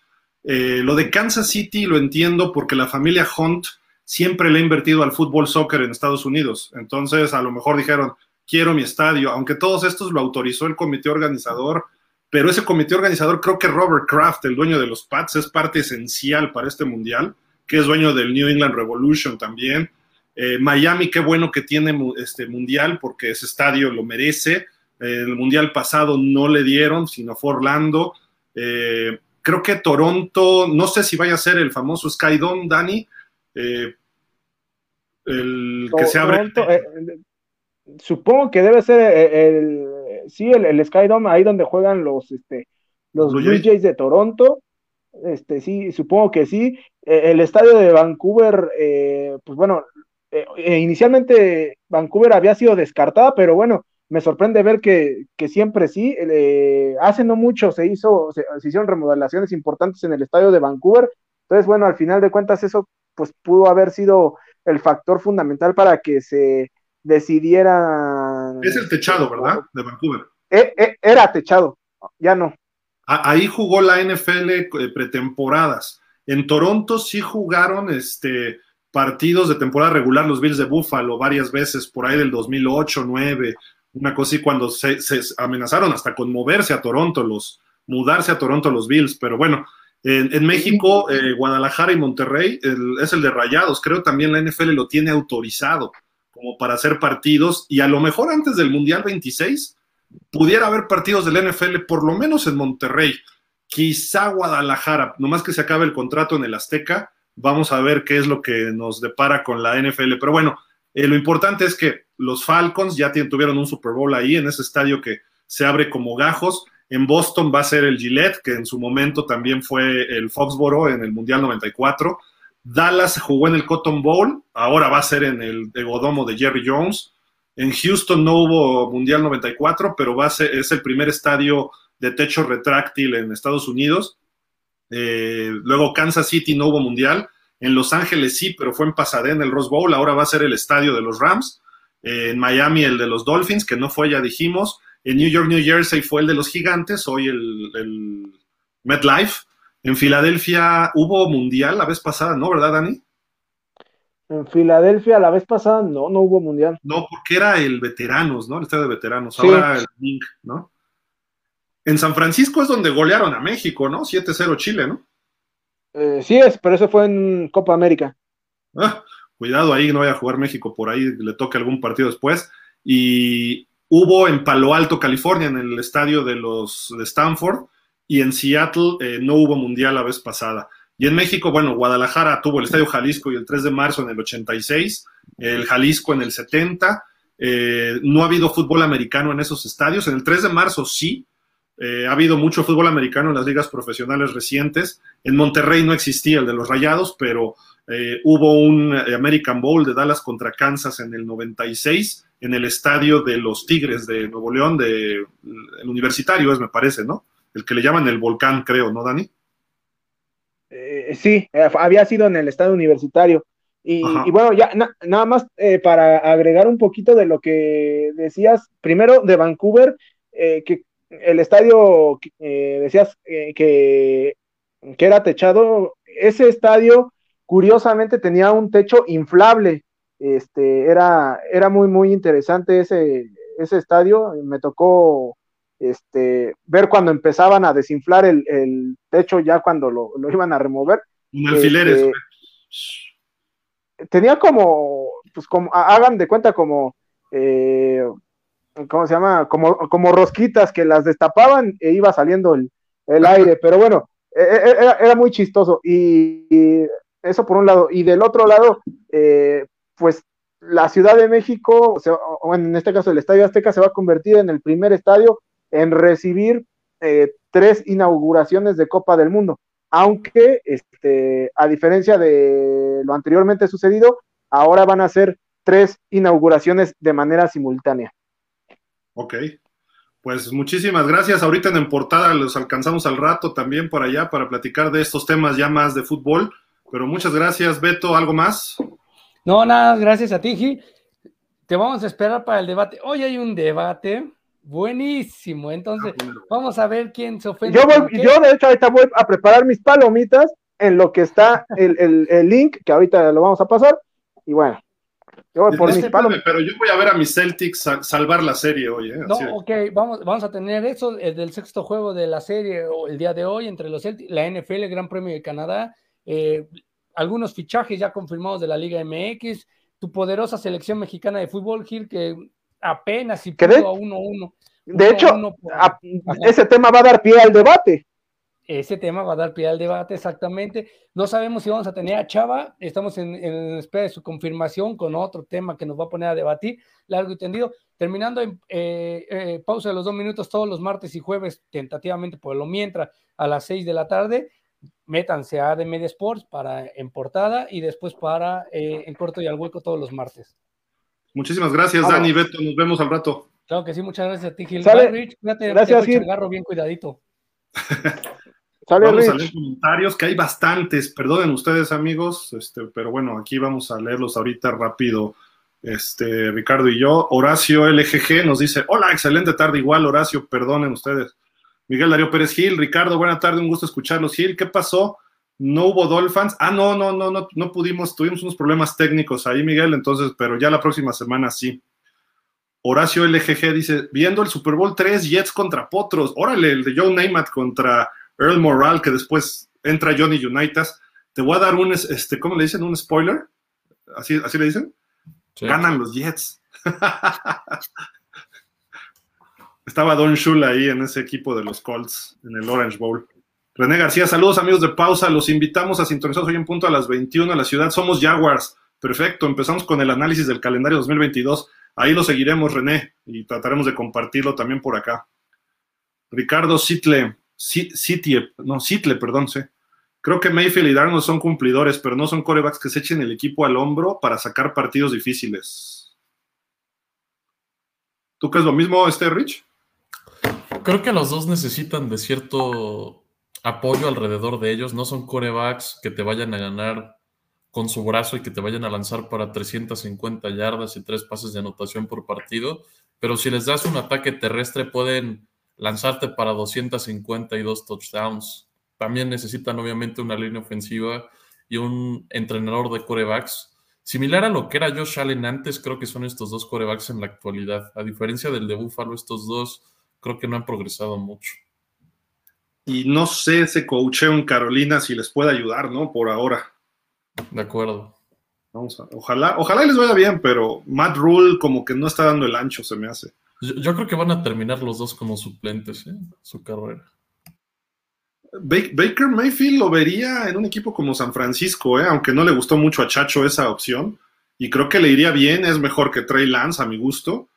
Eh, lo de Kansas City lo entiendo porque la familia Hunt siempre le ha invertido al fútbol soccer en Estados Unidos. Entonces, a lo mejor dijeron, quiero mi estadio, aunque todos estos lo autorizó el comité organizador, pero ese comité organizador, creo que Robert Kraft, el dueño de los Pats, es parte esencial para este mundial, que es dueño del New England Revolution también. Eh, Miami, qué bueno que tiene este mundial porque ese estadio lo merece. el mundial pasado no le dieron, sino fue Orlando. Eh, creo que Toronto, no sé si vaya a ser el famoso Sky Dome, Dani, eh, el que se abre. Supongo que debe ser el, sí, el, el Sky Dome, ahí donde juegan los, este, los Blue Blue Jays. De Toronto. Este, sí, supongo que sí. Eh, el estadio de Vancouver, eh, pues bueno, eh, eh, inicialmente Vancouver había sido descartada, pero bueno, me sorprende ver que, que siempre sí. eh, hace no mucho se hizo, se, se hicieron remodelaciones importantes en el estadio de Vancouver. Entonces, bueno, al final de cuentas, eso pues pudo haber sido el factor fundamental para que se decidiera. Es el techado, ¿verdad? De Vancouver. Eh, eh, era techado, ya no. Ahí jugó la NFL eh, pretemporadas. En Toronto sí jugaron este, partidos de temporada regular los Bills de Buffalo varias veces, por ahí del 2008, 9, una cosa así, cuando se, se amenazaron hasta con moverse a Toronto, los, mudarse a Toronto los Bills. Pero bueno, en, en México, eh, Guadalajara y Monterrey el- es el de Rayados. Creo también la NFL lo tiene autorizado como para hacer partidos y a lo mejor antes del Mundial 26 pudiera haber partidos del NFL, por lo menos en Monterrey, quizá Guadalajara, nomás que se acabe el contrato en el Azteca, vamos a ver qué es lo que nos depara con la NFL. Pero bueno, eh, lo importante es que los Falcons ya tuvieron un Super Bowl ahí, en ese estadio que se abre como gajos. En Boston va a ser el Gillette, que en su momento también fue el Foxboro en el Mundial 94. Dallas jugó en el Cotton Bowl, ahora va a ser en el Egodomo de Jerry Jones. En Houston no hubo Mundial 94, pero va a ser, es el primer estadio de techo retráctil en Estados Unidos. Eh, luego Kansas City no hubo Mundial. En Los Ángeles sí, pero fue en Pasadena el Rose Bowl. Ahora va a ser el estadio de los Rams. Eh, en Miami el de los Dolphins, que no fue, ya dijimos. En New York, New Jersey fue el de los Gigantes, hoy el, el MetLife. En Filadelfia hubo Mundial la vez pasada, ¿no? ¿Verdad, Dani? En Filadelfia la vez pasada no, no hubo mundial. No, porque era el veteranos, ¿no? El estadio de veteranos. Sí. Ahora el Link, ¿no? En San Francisco es donde golearon a México, ¿no? 7-0 Chile, ¿no? Eh, sí es, pero eso fue en Copa América. Ah, cuidado ahí, no vaya a jugar México por ahí, le toque algún partido después. Y hubo en Palo Alto, California, en el estadio de los de Stanford, y en Seattle eh, no hubo mundial la vez pasada. Y en México, bueno, Guadalajara tuvo el Estadio Jalisco y el 3 de marzo en el 86, el Jalisco en el 70. Eh, no ha habido fútbol americano en esos estadios. En el 3 de marzo sí. Eh, ha habido mucho fútbol americano en las ligas profesionales recientes. En Monterrey no existía el de los Rayados, pero eh, hubo un eh, American Bowl de Dallas contra Kansas en el 96 en el estadio de los Tigres de Nuevo León, de, el universitario es, me parece, ¿no? El que le llaman el volcán, creo, ¿no, Dani? Eh, sí, eh, había sido en el estadio universitario. Y, bueno, ya na- nada más eh, para agregar un poquito de lo que decías, primero de Vancouver, que el estadio, decías que, que era techado, ese estadio curiosamente tenía un techo inflable, este, era, era muy, muy interesante ese, ese estadio, me tocó este, ver cuando empezaban a desinflar el, el techo ya cuando lo, lo iban a remover. Un alfileres. Este, tenía como, pues como, ha- hagan de cuenta como, eh, ¿cómo se llama? Como, como rosquitas que las destapaban e iba saliendo el, el aire, pero bueno, e- e- era, era muy chistoso y, y eso por un lado, y del otro lado, eh, pues la Ciudad de México, o, sea, o en este caso el Estadio Azteca se va a convertir en el primer estadio en recibir eh, tres inauguraciones de Copa del Mundo aunque este, a diferencia de lo anteriormente sucedido, ahora van a ser tres inauguraciones de manera simultánea. Ok. Pues muchísimas gracias. Ahorita en, en portada los alcanzamos al rato también por allá para platicar de estos temas ya más de fútbol. Pero muchas gracias, Beto. ¿Algo más? No, nada, gracias a ti, Gil. Te vamos a esperar para el debate. Hoy hay un debate buenísimo, entonces vamos a ver quién se ofende. Yo, voy, yo de hecho ahorita voy a preparar mis palomitas en lo que está el, el- el link, que ahorita lo vamos a pasar, y bueno, yo voy por mis palomitas. pero yo voy a ver a mis Celtics sa- salvar la serie hoy. ¿eh? No, Así ok, vamos, vamos a tener eso, el del sexto juego de la serie o el día de hoy entre los Celtics, la NFL, el Gran Premio de Canadá, eh, algunos fichajes ya confirmados de la Liga MX, tu poderosa selección mexicana de fútbol, Gil, que apenas si ¿Qué de- pudo a 1-1. De Uno, hecho, uno por- a- Ajá. ese tema va a dar pie al debate. ese tema va a dar pie al debate exactamente. No sabemos si vamos a tener a Chava, estamos en, espera de su confirmación con otro tema que nos va a poner a debatir, largo y tendido. Terminando en eh, eh, pausa de los dos minutos todos los martes y jueves, tentativamente por lo mientras, a las seis de la tarde, métanse a de Media Sports para en portada y después para eh, en corto y al hueco todos los martes. Muchísimas gracias, Dani, Beto, nos vemos al rato. Claro que sí, muchas gracias a ti, Gil. Rich, gracias, Gil. bien cuidadito. [laughs] vamos a leer comentarios, que hay bastantes. Perdonen ustedes, amigos, este, pero bueno, aquí vamos a leerlos ahorita rápido. Este, Ricardo y yo. Horacio LGG nos dice: Hola, excelente tarde. Igual, Horacio, perdonen ustedes. Miguel Darío Pérez Gil, Ricardo, buena tarde, un gusto escucharlos. Gil, ¿qué pasó? No hubo Dolphins. Ah, no, no, no, no, no pudimos, tuvimos unos problemas técnicos ahí, Miguel, entonces, pero ya la próxima semana sí. Horacio LGG dice: Viendo el Super Bowl 3, Jets contra Potros. Órale, el de Joe Namath contra Earl Moral, que después entra Johnny Unitas. Te voy a dar un, este, ¿cómo le dicen? ¿Un spoiler? ¿Así, así le dicen? Ganan los Jets. [laughs] Estaba Don Shula ahí en ese equipo de los Colts, en el Orange Bowl. René García, saludos amigos de pausa. Los invitamos a sintonizar hoy en punto a las 21 en la ciudad. Somos Jaguars. Perfecto, empezamos con el análisis del calendario 2022. Ahí lo seguiremos, René, y trataremos de compartirlo también por acá. Ricardo Sitle, no, Sitle, perdón. Creo que Mayfield y Darnold son cumplidores, pero no son corebacks que se echen el equipo al hombro para sacar partidos difíciles. ¿Tú crees lo mismo, este Rich? Creo que los dos necesitan de cierto apoyo alrededor de ellos. No son corebacks que te vayan a ganar con su brazo y que te vayan a lanzar para 350 yardas y tres pases de anotación por partido. Pero si les das un ataque terrestre, pueden lanzarte para 252 touchdowns. También necesitan obviamente una línea ofensiva y un entrenador de corebacks. Similar a lo que era Josh Allen antes, creo que son estos dos corebacks en la actualidad. A diferencia del de Buffalo, estos dos creo que no han progresado mucho. Y no sé ese coacheo en Carolina si les puede ayudar, ¿no? Por ahora. De acuerdo. Vamos a, ojalá, ojalá les vaya bien, pero Matt Rule como que no está dando el ancho, se me hace. Yo, creo que van a terminar los dos como suplentes, ¿eh? Su carrera. Baker Mayfield lo vería en un equipo como San Francisco, ¿eh? aunque no le gustó mucho a Chacho esa opción. Y creo que le iría bien, es mejor que Trey Lance a mi gusto.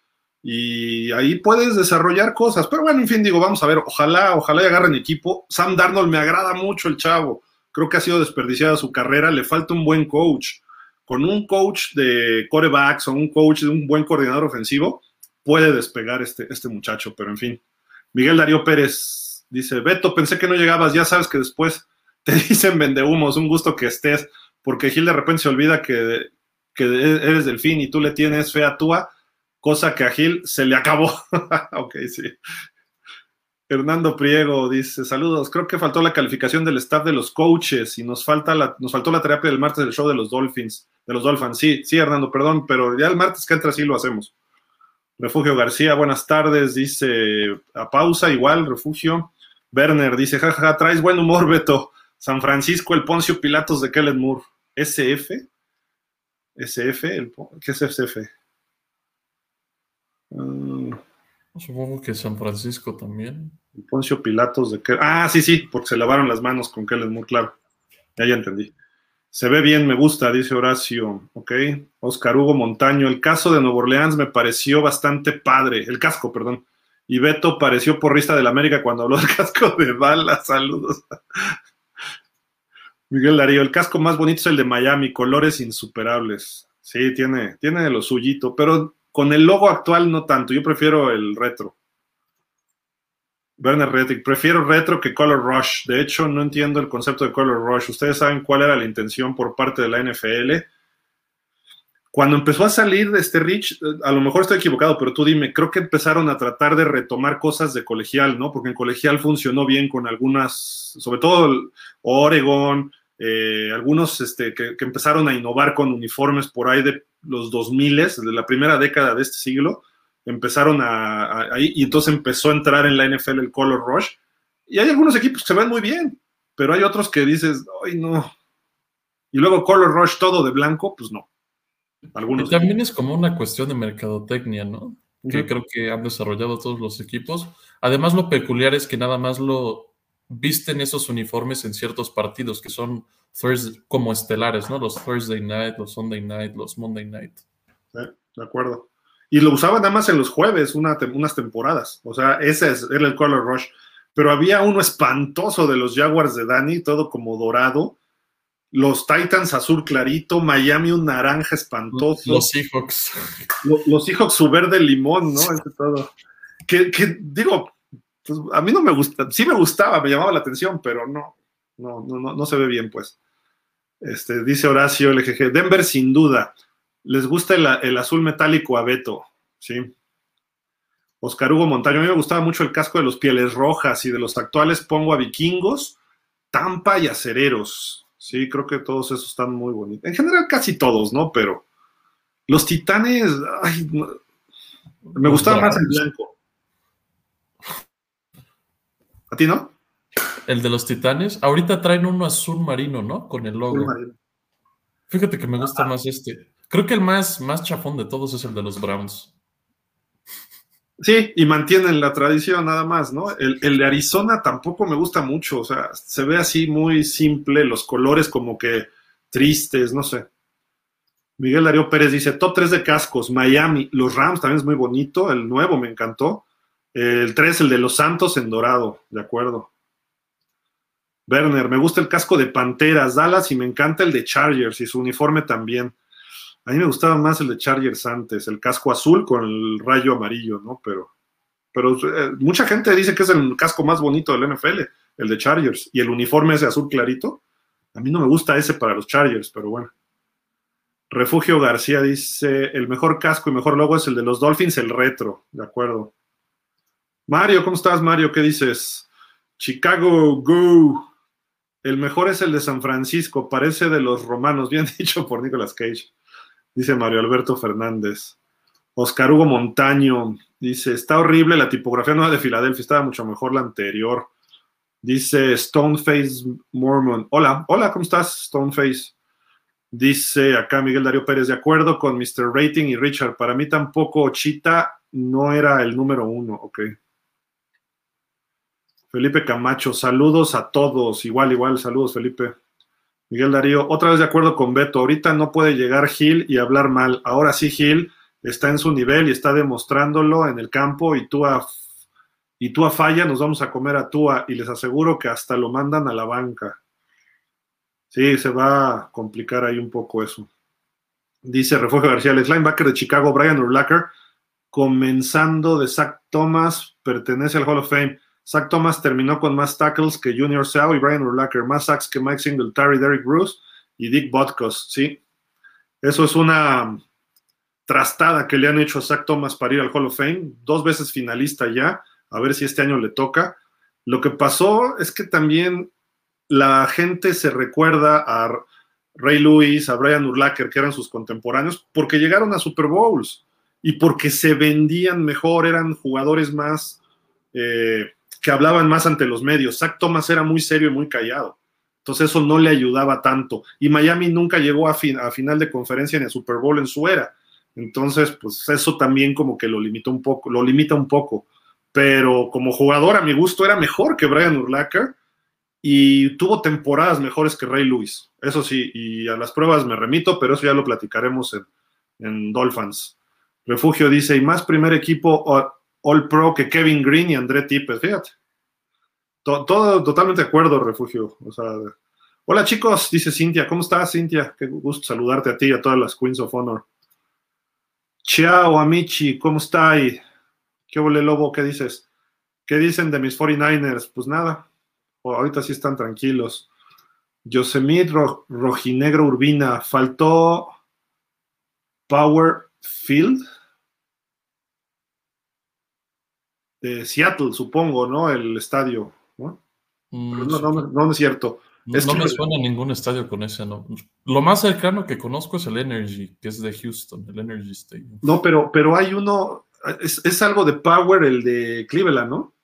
Y ahí puedes desarrollar cosas. Pero bueno, en fin, digo, vamos a ver, ojalá, ojalá agarren equipo. Sam Darnold me agrada mucho el chavo. Creo que ha sido desperdiciada su carrera, le falta un buen coach. Con un coach de corebacks o un coach de un buen coordinador ofensivo, puede despegar este, este muchacho, pero en fin. Miguel Darío Pérez dice, Beto, pensé que no llegabas, ya sabes que después te [laughs] dicen vendehumos, un gusto que estés, porque Gil de repente se olvida que, que eres delfín y tú le tienes fe a Tua, cosa que a Gil se le acabó. [laughs] ok, sí. Hernando Priego dice, saludos, creo que faltó la calificación del staff de los coaches y nos, falta la, nos faltó la terapia del martes del show de los Dolphins, de los Dolphins. Sí, sí, Hernando, perdón, pero ya el martes que entra sí lo hacemos. Refugio García, buenas tardes, dice a pausa, igual, Refugio. Werner dice, jajaja, traes buen humor, Beto. San Francisco, el Poncio Pilatos de Kellen Moore. SF. SF, ¿qué es SF? Mm. Supongo que San Francisco también. Poncio Pilatos de Kellen. Ah, sí, sí, porque se lavaron las manos con Kellen Moore, claro. Ya, ya entendí. Se ve bien, me gusta, dice Horacio. Ok. Oscar Hugo Montaño. El caso de Nuevo Orleans me pareció bastante padre. El casco, perdón. Y Beto pareció porrista del América cuando habló del [laughs] casco de balas. Saludos. Miguel Darío. El casco más bonito es el de Miami. Colores insuperables. Sí, tiene, tiene lo suyito. Pero con el logo actual no tanto. Yo prefiero el retro. Werner Rettig, prefiero retro que Color Rush. De hecho, no entiendo el concepto de Color Rush. ¿Ustedes saben cuál era la intención por parte de la NFL? Cuando empezó a salir de este Rich, a lo mejor estoy equivocado, pero tú dime, creo que empezaron a tratar de retomar cosas de colegial, ¿no? Porque en colegial funcionó bien con algunas, sobre todo Oregon, eh, algunos este, que, empezaron a innovar con uniformes por ahí de los 2000, de la primera década de este siglo empezaron a, ahí y entonces empezó a entrar en la NFL el Color Rush. Y hay algunos equipos que se ven muy bien, pero hay otros que dices, ay no. Y luego Color Rush todo de blanco, pues no. Algunos también es como una cuestión de mercadotecnia, ¿no? Que creo que han desarrollado todos los equipos. Además, lo peculiar es que nada más lo visten esos uniformes en ciertos partidos que son Thursday, como estelares, ¿no? Los Thursday night, los Sunday night, los Monday night. De acuerdo. Y lo usaban nada más en los jueves, una, unas temporadas. O sea, ese es, era el Color Rush. Pero había uno espantoso de los Jaguars de Danny, todo como dorado. Los Titans azul clarito, Miami un naranja espantoso. Los Seahawks. Los, los Seahawks su verde limón, ¿no? Ese todo. Que, que digo, pues, a mí no me gusta, sí me gustaba, me llamaba la atención, pero no, no, no, no, no se ve bien, pues. Este, dice Horacio LGG, Denver sin duda. Les gusta el, el azul metálico a Beto, ¿sí? Oscar Hugo Montaño, a mí me gustaba mucho el casco de los pieles rojas y de los actuales pongo a vikingos, Tampa y acereros. Sí, creo que todos esos están muy bonitos. En general casi todos, ¿no? Pero los titanes, ay, me gustaba más el blanco. ¿A ti no? El de los titanes. Ahorita traen uno azul marino, ¿no? Con el logo. Fíjate que me gusta más este. Creo que el más, más chafón de todos es el de los Browns. Sí, y mantienen la tradición nada más, ¿no? El, el, de Arizona tampoco me gusta mucho, o sea, se ve así muy simple, los colores como que tristes, no sé. Miguel Darío Pérez dice, top 3 de cascos, Miami, los Rams también es muy bonito, el nuevo me encantó. El 3, el de los Santos en dorado, de acuerdo. Werner, me gusta el casco de Panteras, Dallas y me encanta el de Chargers y su uniforme también. A mí me gustaba más el de Chargers antes, el casco azul con el rayo amarillo, ¿no? Pero, pero eh, mucha gente dice que es el casco más bonito del NFL, el de Chargers, y el uniforme ese azul clarito. A mí no me gusta ese para los Chargers, pero bueno. Refugio García dice, el mejor casco y mejor logo es el de los Dolphins, el retro, de acuerdo. Mario, ¿cómo estás, Mario? ¿Qué dices? Chicago, go. El mejor es el de San Francisco, parece de los romanos, bien [laughs] dicho por Nicolas Cage, dice Mario Alberto Fernández. Oscar Hugo Montaño dice, está horrible la tipografía nueva de Filadelfia, estaba mucho mejor la anterior. Dice Stoneface Mormon. Hola, hola, ¿cómo estás, Stoneface? Dice acá Miguel Darío Pérez, de acuerdo con Mr. Rating y Richard, para mí tampoco Chita no era el número uno, ok. Felipe Camacho, saludos a todos, igual, igual, saludos Felipe. Miguel Darío, otra vez de acuerdo con Beto, ahorita no puede llegar Gil y hablar mal, ahora sí Gil está en su nivel y está demostrándolo en el campo y tú a, y tú a falla, nos vamos a comer a Tua y les aseguro que hasta lo mandan a la banca. Sí, se va a complicar ahí un poco eso. Dice Refugio García, el linebacker de Chicago, Brian Urlacher, comenzando de Zach Thomas, pertenece al Hall of Fame. Zach Thomas terminó con más tackles que Junior Seau y Brian Urlacher, más sacks que Mike Singletary, Derek Bruce y Dick Butkus, ¿sí? Eso es una trastada que le han hecho a Zach Thomas para ir al Hall of Fame, dos veces finalista ya, a ver si este año le toca. Lo que pasó es que también la gente se recuerda a Ray Lewis, a Brian Urlacher, que eran sus contemporáneos, porque llegaron a Super Bowls y porque se vendían mejor, eran jugadores más eh, que hablaban más ante los medios. Zach Thomas era muy serio y muy callado. Entonces eso no le ayudaba tanto. Y Miami nunca llegó a, fin, a final de conferencia ni a Super Bowl en su era. Entonces, pues eso también como que lo limitó un poco, lo limita un poco. Pero como jugador, a mi gusto, era mejor que Brian Urlacher y tuvo temporadas mejores que Ray Lewis. Eso sí, y a las pruebas me remito, pero eso ya lo platicaremos en, en Dolphins. Refugio dice, y más primer equipo All Pro que Kevin Green y André Tippett, fíjate. Todo, totalmente de acuerdo, Refugio. O sea, hola chicos, dice Cintia, ¿cómo estás, Cintia? Qué gusto saludarte a ti y a todas las Queens of Honor. Ciao, amici, ¿cómo estáis? ¿Qué huele lobo? ¿Qué dices? ¿Qué dicen de mis 49ers? Pues nada, ahorita sí están tranquilos. Yosemite Ro Rojinegro Urbina, faltó Power Field de Seattle, supongo, ¿no? El estadio, ¿no? Mm, no, no, no, no, es cierto. No, es no que- me suena ningún estadio con ese, ¿no? Lo más cercano que conozco es el Energy, que es de Houston, el Energy Stadium. No, pero, pero hay uno, es, es algo de Power, el de Cleveland, ¿no?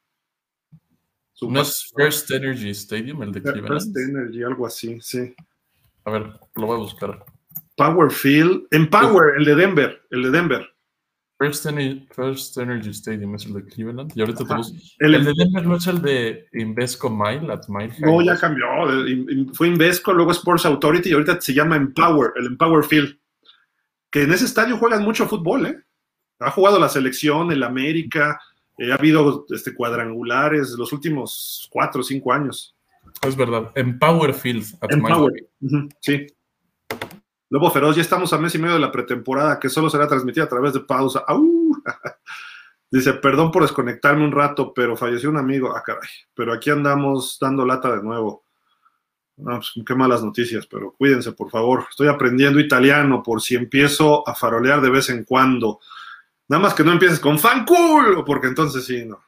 ¿No es First Energy Stadium, el de Cleveland? First Energy, algo así, sí. A ver, lo voy a buscar. Power Field, en Power, el de Denver, el de Denver. First, Ener- First Energy Stadium es el de Cleveland. Y ahorita Ajá. tenemos. El- El, de Denver no es el de Invesco Mile, at Mile High. No, ya cambió. Fue Invesco, luego Sports Authority y ahorita se llama Empower, el Empower Field. Que en ese estadio juegan mucho fútbol, ¿eh? Ha jugado la selección, el América, eh, ha habido este, cuadrangulares los últimos cuatro o cinco años. Es verdad. Empower Field, at Mile Empower. Ujú, sí. Lobo Feroz, ya estamos a mes y medio de la pretemporada que solo será transmitida a través de pausa. ¡Au! [laughs] Dice, perdón por desconectarme un rato, pero falleció un amigo. Ah, caray. Pero aquí andamos dando lata de nuevo. Pues, qué malas noticias, pero cuídense, por favor. Estoy aprendiendo italiano por si empiezo a farolear de vez en cuando. Nada más que no empieces con fan cool, porque entonces sí, no.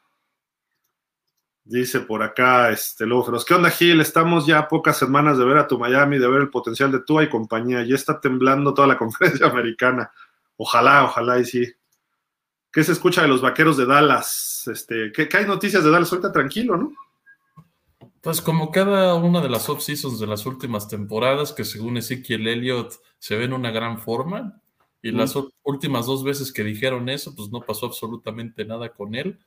Dice por acá, este, Lobo Feroz, ¿qué onda, Gil? Estamos ya a pocas semanas de ver a tu Miami, de ver el potencial de Tua y compañía. Ya está temblando toda la [laughs] conferencia americana. Ojalá, ojalá y sí. ¿Qué se escucha de los vaqueros de Dallas? Este, ¿qué, qué hay noticias de Dallas? Ahorita tranquilo, ¿no? Pues como cada una de las off-seasons de las últimas temporadas, que según Ezekiel Elliott se ve en una gran forma, y Mm. las últimas dos veces que dijeron eso, pues no pasó absolutamente nada con él,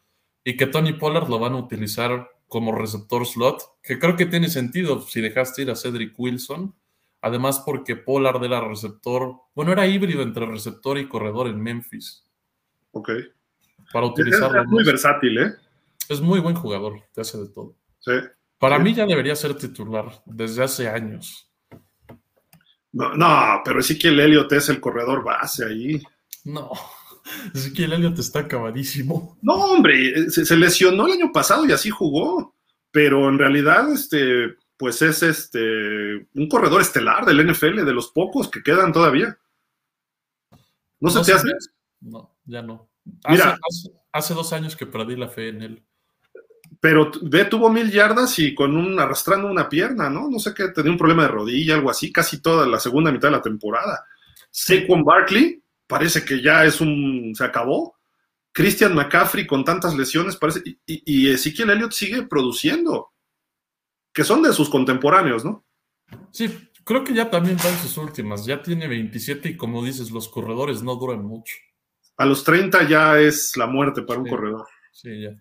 y que Tony Pollard lo van a utilizar como receptor slot, que creo que tiene sentido si dejaste ir a Cedric Wilson, además porque Pollard era receptor, bueno, era híbrido entre receptor y corredor en Memphis, Ok. para Es, utilizarlo. es muy más. versátil, ¿eh? Es muy buen jugador, te hace de todo. Sí. Para Sí. mí ya debería ser titular desde hace años. No, no, pero sí que el Elliot es el corredor base ahí. No, [laughs] es que el Elliot está acabadísimo. No, hombre, se, se lesionó el año pasado y así jugó. Pero en realidad, este, pues es este un corredor estelar del NFL, de los pocos que quedan todavía. ¿No, se te hace? No, ya no. Mira. Hace, hace- dos años que perdí la fe en él. Pero ve, tuvo mil yardas y con un arrastrando una pierna, ¿no? No sé qué, tenía un problema de rodilla, algo así, casi toda la segunda mitad de la temporada. Saquon Barkley parece que ya es un. se acabó. Christian McCaffrey con tantas lesiones, parece. Y, y- y Ezekiel Elliott sigue produciendo. Que son de sus contemporáneos, ¿no? Sí, creo que ya también va en sus últimas. Ya tiene 27 y como dices, los corredores no duran mucho. A los 30 ya es la muerte para un corredor. Sí, ya.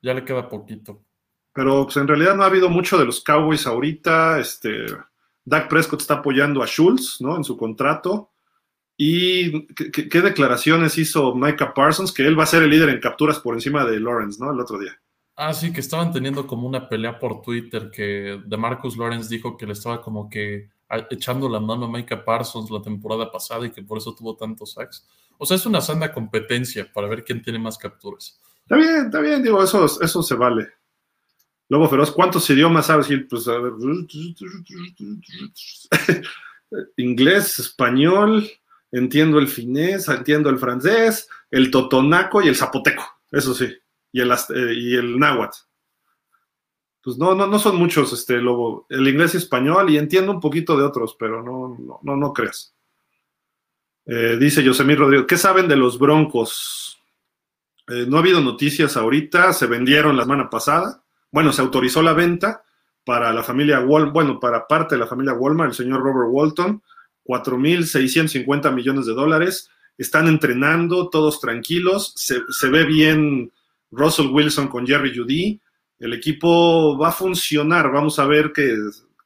Ya le queda poquito. Pero pues, en realidad no ha habido mucho de los Cowboys ahorita. Este, Dak Prescott está apoyando a Schultz, ¿no? En su contrato. ¿Y qué, declaraciones hizo Micah Parsons? Que él va a ser el líder en capturas por encima de Lawrence, ¿no? El otro día. Ah, sí, que estaban teniendo como una pelea por Twitter que de Marcus Lawrence dijo que le estaba como que echando la mano a Micah Parsons la temporada pasada y que por eso tuvo tantos sacks. O sea, es una sana competencia para ver quién tiene más capturas. Está bien, está bien, digo, eso, eso se vale. Lobo Feroz, ¿cuántos idiomas sabes? Pues a ver. [laughs] Inglés, español, entiendo el finés, entiendo el francés, el totonaco y el zapoteco, eso sí, y el, eh, náhuatl. Pues no, no, no son muchos, este Lobo. El inglés y español, y entiendo un poquito de otros, pero no, no, no, creas. Eh, dice Yosemir Rodríguez, ¿qué saben de los broncos? Eh, no ha habido noticias ahorita, se vendieron la semana pasada. Bueno, se autorizó la venta para la familia Walmart, bueno, para parte de la familia Walmart, el señor Robert Walton, 4.650 millones de dólares. Están entrenando, todos tranquilos. Se, se ve bien Russell Wilson con Jerry Judy. El equipo va a funcionar. Vamos a ver que,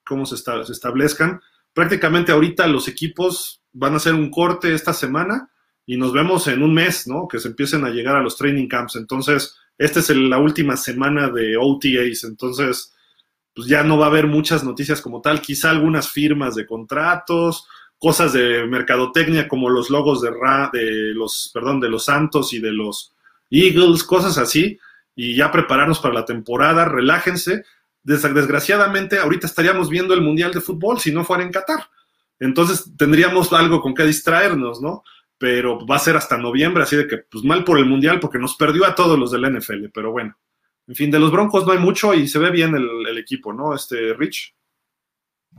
cómo se, se establezcan. Prácticamente ahorita los equipos van a hacer un corte esta semana y nos vemos en un mes, ¿no? Que se empiecen a llegar a los training camps. Entonces, esta es la última semana de OTAs. Entonces, pues ya no va a haber muchas noticias como tal. Quizá algunas firmas de contratos, cosas de mercadotecnia como los logos de, Ra, de los, perdón, de los Santos y de los Eagles, cosas así. Y ya prepararnos para la temporada. Relájense. Des- desgraciadamente, ahorita estaríamos viendo el Mundial de Fútbol si no fuera en Qatar. Entonces tendríamos algo con que distraernos, ¿no? Pero va a ser hasta noviembre, así de que, pues mal por el Mundial, porque nos perdió a todos los del NFL, pero bueno. En fin, de los Broncos no hay mucho y se ve bien el equipo, ¿no? Este, Rich.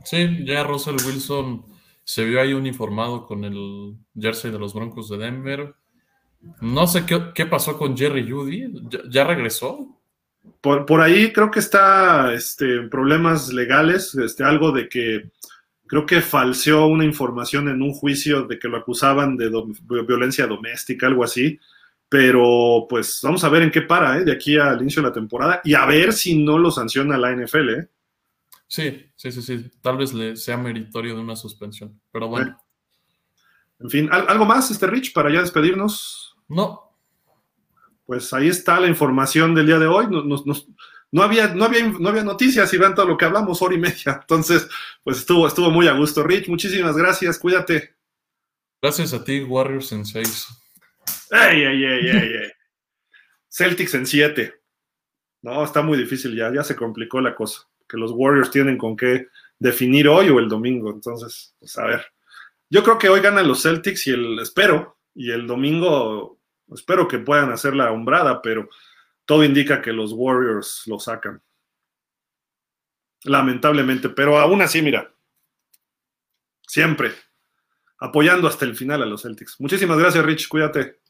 Sí, ya Russell Wilson se vio ahí uniformado con el jersey de los Broncos de Denver. No sé qué, qué pasó con Jerry Judy. ¿Ya, regresó? Por, por ahí creo que está este, en problemas legales, este, algo de que creo que falseó una información en un juicio de que lo acusaban de violencia doméstica, algo así. Pero pues vamos a ver en qué para ¿eh? de aquí al inicio de la temporada y a ver si no lo sanciona la NFL. ¿eh? Sí, sí, sí, sí. Tal vez le sea meritorio de una suspensión. Pero bueno. En fin, ¿algo más, este Rich, para ya despedirnos? No. Pues ahí está la información del día de hoy. Nos, nos, no había, no había, no había noticias y vean todo lo que hablamos, hora y media. Entonces, pues estuvo, estuvo muy a gusto. Rich, muchísimas gracias, cuídate. Gracias a ti, Warriors en 6. ¡Ey, ey, ey, ey, ey! Celtics en 7. No, está muy difícil ya, ya se complicó la cosa. Que los Warriors tienen con qué definir hoy o el domingo. Entonces, pues a ver. Yo creo que hoy ganan los Celtics y el, espero, y el domingo espero que puedan hacer la hombrada, pero todo indica que los Warriors lo sacan. Lamentablemente, pero aún así, mira, siempre apoyando hasta el final a los Celtics. Muchísimas gracias, Rich, cuídate.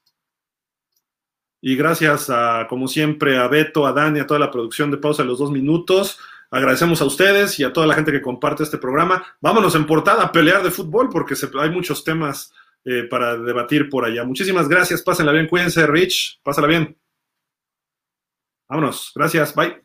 Y gracias a, como siempre, a Beto, a Dani, a toda la producción de Pausa de los dos minutos. Agradecemos a ustedes y a toda la gente que comparte este programa. Vámonos en portada a pelear de fútbol porque hay muchos temas eh, para debatir por allá. Muchísimas gracias, pásenla bien, cuídense, Rich, pásala bien. Vámonos. Gracias. Bye.